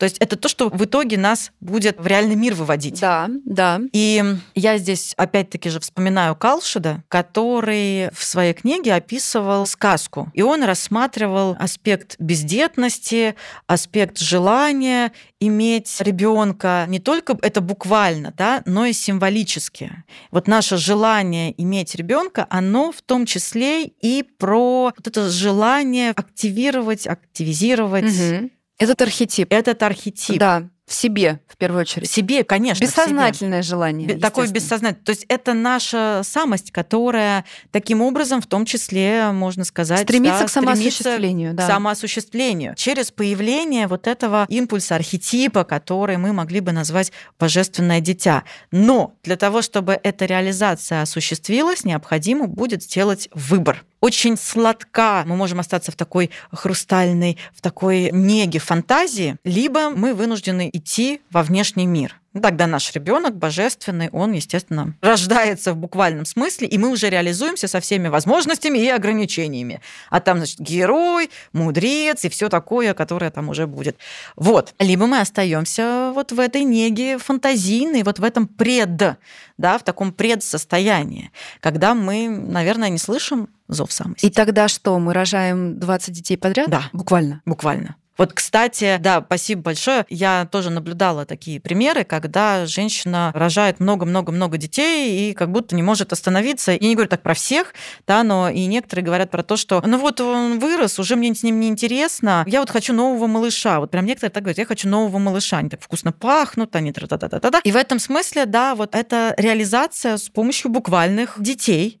то есть это то, что в итоге нас будет в реальный мир выводить. Да, да. И я здесь опять-таки же вспоминаю Калшида, который в своей книге описывал сказку. И он рассматривал аспект бездетности, аспект желания иметь ребенка не только это буквально, да, но и символически. Вот наше желание иметь ребенка, оно в том числе и про вот это желание активировать, активизировать. Угу этот архетип. Этот архетип. Да, в себе, в первую очередь. В себе, конечно. Бессознательное желание. Такое бессознательное. То есть это наша самость, которая таким образом, в том числе, можно сказать, стремится да, к самоосуществлению. Да. К самоосуществлению. Через появление вот этого импульса, архетипа, который мы могли бы назвать божественное дитя. Но для того, чтобы эта реализация осуществилась, необходимо будет сделать выбор очень сладка. Мы можем остаться в такой хрустальной, в такой неге фантазии, либо мы вынуждены идти во внешний мир. Тогда наш ребенок божественный, он, естественно, рождается в буквальном смысле, и мы уже реализуемся со всеми возможностями и ограничениями. А там, значит, герой, мудрец и все такое, которое там уже будет. Вот. Либо мы остаемся вот в этой неге фантазийной, вот в этом пред, да, в таком предсостоянии, когда мы, наверное, не слышим зов самости. И тогда что, мы рожаем 20 детей подряд? Да. Буквально? Буквально. Вот, кстати, да, спасибо большое. Я тоже наблюдала такие примеры, когда женщина рожает много-много-много детей и как будто не может остановиться. Я не говорю так про всех, да, но и некоторые говорят про то, что ну вот он вырос, уже мне с ним не интересно, я вот хочу нового малыша. Вот прям некоторые так говорят, я хочу нового малыша, они так вкусно пахнут, они тра та та та та И в этом смысле, да, вот это реализация с помощью буквальных детей,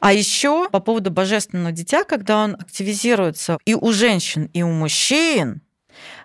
а еще по поводу божественного дитя, когда он активизируется и у женщин, и у мужчин,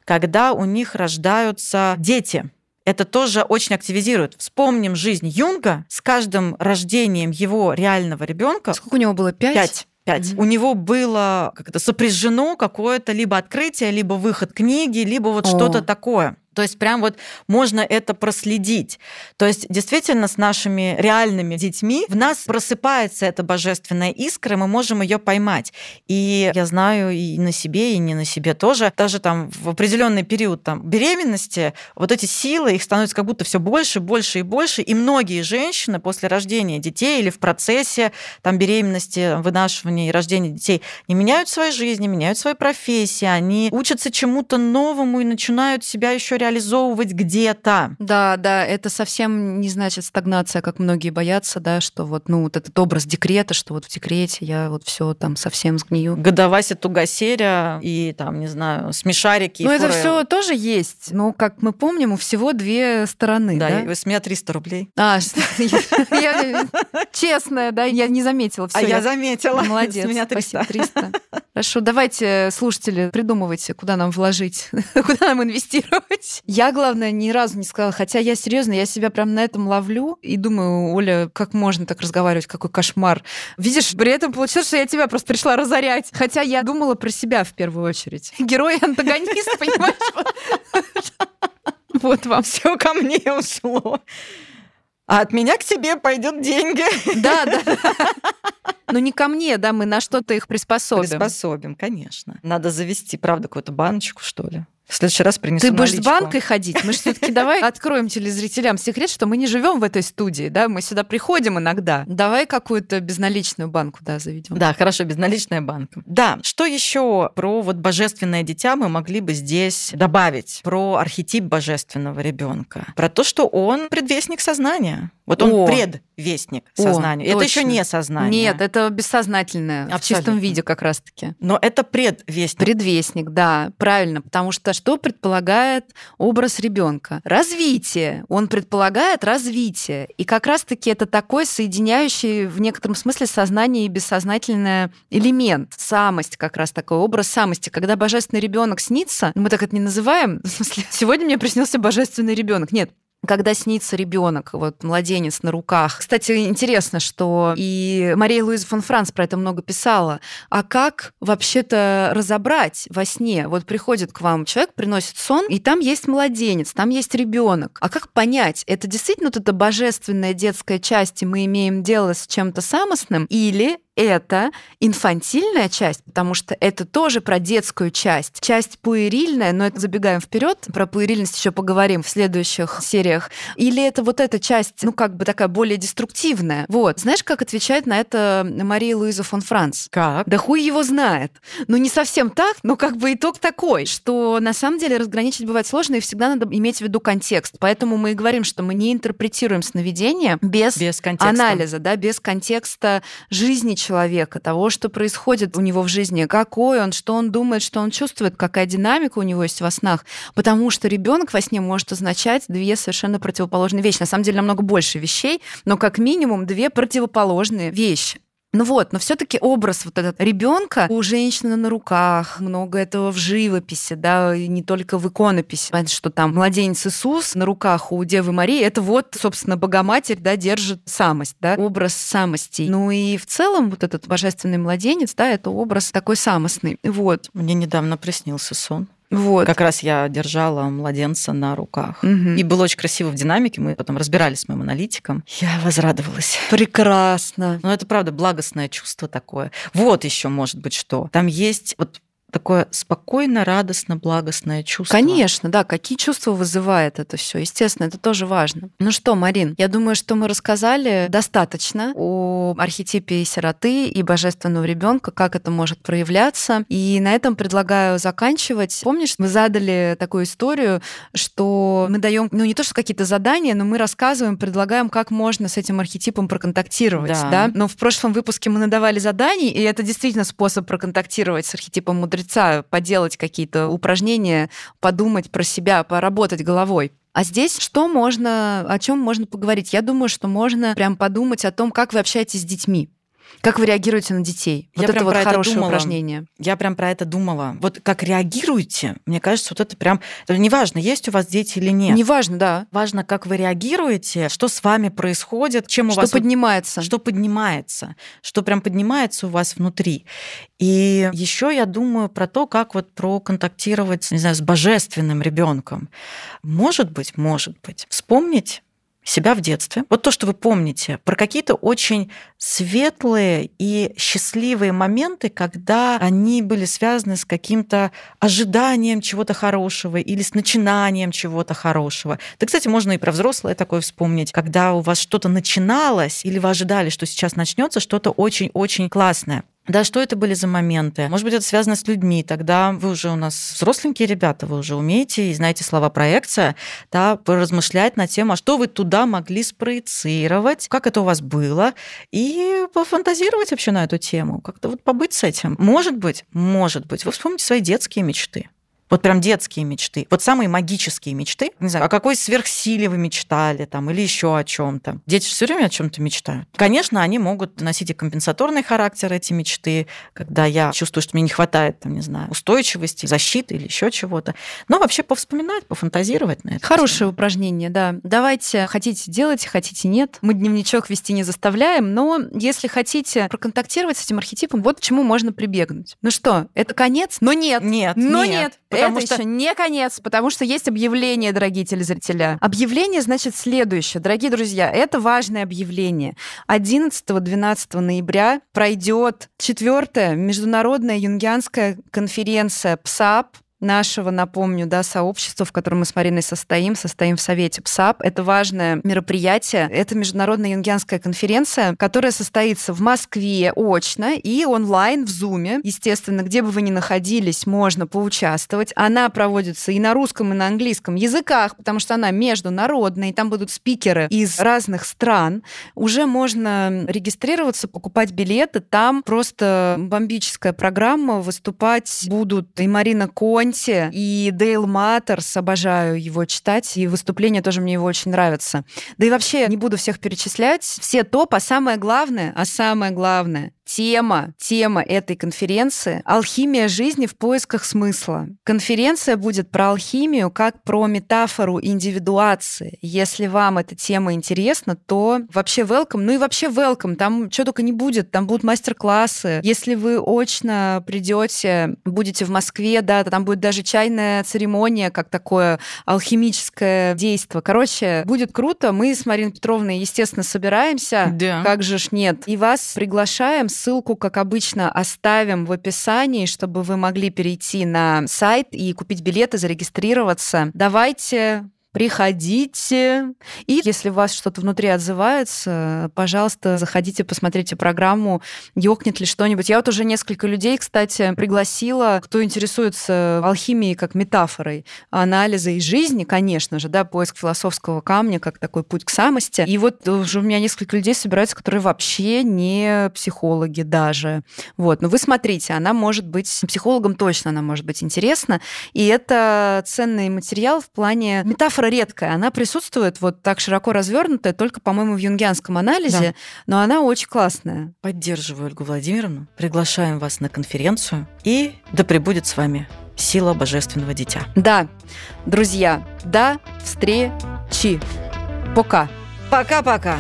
когда у них рождаются дети. Это тоже очень активизирует. Вспомним жизнь Юнга. С каждым рождением его реального ребенка. Сколько у него было? Пять? Пять. 5. Mm-hmm. У него было как-то сопряжено какое-то либо открытие, либо выход книги, либо вот О. что-то такое. То есть прям вот можно это проследить. То есть действительно с нашими реальными детьми в нас просыпается эта божественная искра, мы можем ее поймать. И я знаю и на себе, и не на себе тоже. Даже там в определенный период там, беременности вот эти силы, их становится как будто все больше, больше и больше. И многие женщины после рождения детей или в процессе там, беременности, вынашивания и рождения детей не меняют свои жизни, меняют свои профессии, они учатся чему-то новому и начинают себя еще реализовывать где-то. Да, да, это совсем не значит стагнация, как многие боятся, да, что вот, ну, вот этот образ декрета, что вот в декрете я вот все там совсем сгнию. Годовася Тугасеря и там, не знаю, смешарики. Ну, это все тоже есть. Но, как мы помним, у всего две стороны. Да, да? и с меня 300 рублей. А, честная, да, я не заметила. А я заметила. Молодец. Меня 300. 300. Хорошо, давайте, слушатели, придумывайте, куда нам вложить, куда нам инвестировать делать. Я, главное, ни разу не сказала, хотя я серьезно, я себя прям на этом ловлю и думаю, Оля, как можно так разговаривать, какой кошмар. Видишь, при этом получилось, что я тебя просто пришла разорять. Хотя я думала про себя в первую очередь. Герой-антагонист, понимаешь? Вот вам. Все ко мне ушло. А от меня к тебе пойдет деньги. Да, да. Но не ко мне, да, мы на что-то их приспособим. Приспособим, конечно. Надо завести, правда, какую-то баночку, что ли. В следующий раз принесу Ты будешь наличку. с банкой ходить? Мы же все-таки давай откроем телезрителям секрет, что мы не живем в этой студии, да, мы сюда приходим иногда. Давай какую-то безналичную банку, да, заведем. Да, хорошо, безналичная банка. Да, что еще про вот божественное дитя мы могли бы здесь добавить? Про архетип божественного ребенка, про то, что он предвестник сознания. Вот он О. предвестник сознания. О, это еще не сознание. Нет, это бессознательное Абсолютно. в чистом виде как раз-таки. Но это предвестник. Предвестник, да, правильно, потому что что предполагает образ ребенка? Развитие. Он предполагает развитие. И как раз-таки это такой соединяющий в некотором смысле сознание и бессознательный элемент. Самость, как раз такой образ самости. Когда божественный ребенок снится, мы так это не называем, в смысле, сегодня мне приснился божественный ребенок. Нет, когда снится ребенок, вот младенец на руках. Кстати, интересно, что и Мария Луиза фон Франц про это много писала. А как вообще-то разобрать во сне? Вот приходит к вам человек, приносит сон, и там есть младенец, там есть ребенок. А как понять, это действительно вот эта божественная детская часть, и мы имеем дело с чем-то самостным, или это инфантильная часть, потому что это тоже про детскую часть. Часть пуэрильная, но это забегаем вперед, про пуэрильность еще поговорим в следующих сериях. Или это вот эта часть, ну как бы такая более деструктивная. Вот. Знаешь, как отвечает на это Мария Луиза фон Франц? Как? Да хуй его знает. Ну не совсем так, но как бы итог такой, что на самом деле разграничить бывает сложно, и всегда надо иметь в виду контекст. Поэтому мы и говорим, что мы не интерпретируем сновидение без, без анализа, да, без контекста жизни человека, того, что происходит у него в жизни, какой он, что он думает, что он чувствует, какая динамика у него есть во снах. Потому что ребенок во сне может означать две совершенно противоположные вещи. На самом деле намного больше вещей, но как минимум две противоположные вещи. Ну вот, но все-таки образ вот этот ребенка у женщины на руках, много этого в живописи, да, и не только в иконописи. Понятно, что там младенец Иисус на руках у Девы Марии, это вот, собственно, Богоматерь, да, держит самость, да, образ самости. Ну и в целом вот этот божественный младенец, да, это образ такой самостный. Вот. Мне недавно приснился сон Вот. Как раз я держала младенца на руках. Угу. И было очень красиво в динамике. Мы потом разбирались с моим аналитиком. Я возрадовалась. Прекрасно. Но это правда благостное чувство такое. Вот еще может быть что. Там есть вот такое спокойно, радостно, благостное чувство. Конечно, да. Какие чувства вызывает это все? Естественно, это тоже важно. Ну что, Марин, я думаю, что мы рассказали достаточно о архетипе сироты и божественного ребенка, как это может проявляться. И на этом предлагаю заканчивать. Помнишь, мы задали такую историю, что мы даем, ну не то что какие-то задания, но мы рассказываем, предлагаем, как можно с этим архетипом проконтактировать, да. да? Но в прошлом выпуске мы надавали заданий, и это действительно способ проконтактировать с архетипом мудреца мудреца поделать какие-то упражнения, подумать про себя, поработать головой. А здесь что можно, о чем можно поговорить? Я думаю, что можно прям подумать о том, как вы общаетесь с детьми. Как вы реагируете на детей? Вот я это вот хорошее это упражнение. Я прям про это думала. Вот как реагируете, мне кажется, вот это прям... Это неважно, есть у вас дети или нет. Неважно, да. Важно, как вы реагируете, что с вами происходит, чем у что вас... Что поднимается. Что поднимается. Что прям поднимается у вас внутри. И еще я думаю про то, как вот проконтактировать, не знаю, с божественным ребенком. Может быть, может быть. Вспомнить себя в детстве. Вот то, что вы помните, про какие-то очень светлые и счастливые моменты, когда они были связаны с каким-то ожиданием чего-то хорошего или с начинанием чего-то хорошего. Да, кстати, можно и про взрослое такое вспомнить, когда у вас что-то начиналось или вы ожидали, что сейчас начнется что-то очень-очень классное. Да, что это были за моменты? Может быть, это связано с людьми. Тогда вы уже у нас взросленькие ребята, вы уже умеете и знаете слова проекция, да, поразмышлять на тему, а что вы туда могли спроецировать, как это у вас было, и пофантазировать вообще на эту тему, как-то вот побыть с этим. Может быть, может быть, вы вспомните свои детские мечты. Вот прям детские мечты. Вот самые магические мечты. Не знаю, о какой сверхсиле вы мечтали там или еще о чем-то. Дети все время о чем-то мечтают. Конечно, они могут носить и компенсаторный характер, эти мечты, когда я чувствую, что мне не хватает, там, не знаю, устойчивости, защиты или еще чего-то. Но вообще повспоминать, пофантазировать на это. Хорошее упражнение, да. Давайте, хотите делать, хотите нет. Мы дневничок вести не заставляем, но если хотите проконтактировать с этим архетипом, вот к чему можно прибегнуть. Ну что, это конец? Но нет. Нет. Но нет. нет Потому это что... еще не конец, потому что есть объявление, дорогие телезрители. Объявление значит следующее. Дорогие друзья, это важное объявление. 11-12 ноября пройдет четвертая международная юнгианская конференция ПСАП нашего, напомню, да, сообщества, в котором мы с Мариной состоим, состоим в Совете ПСАП. Это важное мероприятие. Это международная юнгианская конференция, которая состоится в Москве очно и онлайн в Зуме. Естественно, где бы вы ни находились, можно поучаствовать. Она проводится и на русском, и на английском языках, потому что она международная, и там будут спикеры из разных стран. Уже можно регистрироваться, покупать билеты. Там просто бомбическая программа. Выступать будут и Марина Конь, Монти и Дейл Маттерс, обожаю его читать, и выступления тоже мне его очень нравятся. Да и вообще, не буду всех перечислять, все топ, а самое главное, а самое главное, тема, тема этой конференции — алхимия жизни в поисках смысла. Конференция будет про алхимию как про метафору индивидуации. Если вам эта тема интересна, то вообще welcome. Ну и вообще welcome. Там что только не будет. Там будут мастер-классы. Если вы очно придете, будете в Москве, да, там будет даже чайная церемония, как такое алхимическое действие. Короче, будет круто. Мы с Мариной Петровной, естественно, собираемся. Да. Как же ж нет. И вас приглашаем с Ссылку, как обычно, оставим в описании, чтобы вы могли перейти на сайт и купить билеты, зарегистрироваться. Давайте приходите. И если у вас что-то внутри отзывается, пожалуйста, заходите, посмотрите программу, ёкнет ли что-нибудь. Я вот уже несколько людей, кстати, пригласила, кто интересуется алхимией как метафорой анализа из жизни, конечно же, да, поиск философского камня как такой путь к самости. И вот уже у меня несколько людей собираются, которые вообще не психологи даже. Вот, но вы смотрите, она может быть, психологам точно она может быть интересна, и это ценный материал в плане метафоры метафора редкая, она присутствует вот так широко развернутая только, по-моему, в юнгианском анализе, да. но она очень классная. Поддерживаю Ольгу Владимировну. Приглашаем вас на конференцию. И да пребудет с вами сила божественного дитя. Да, друзья, до встречи. Пока. Пока-пока.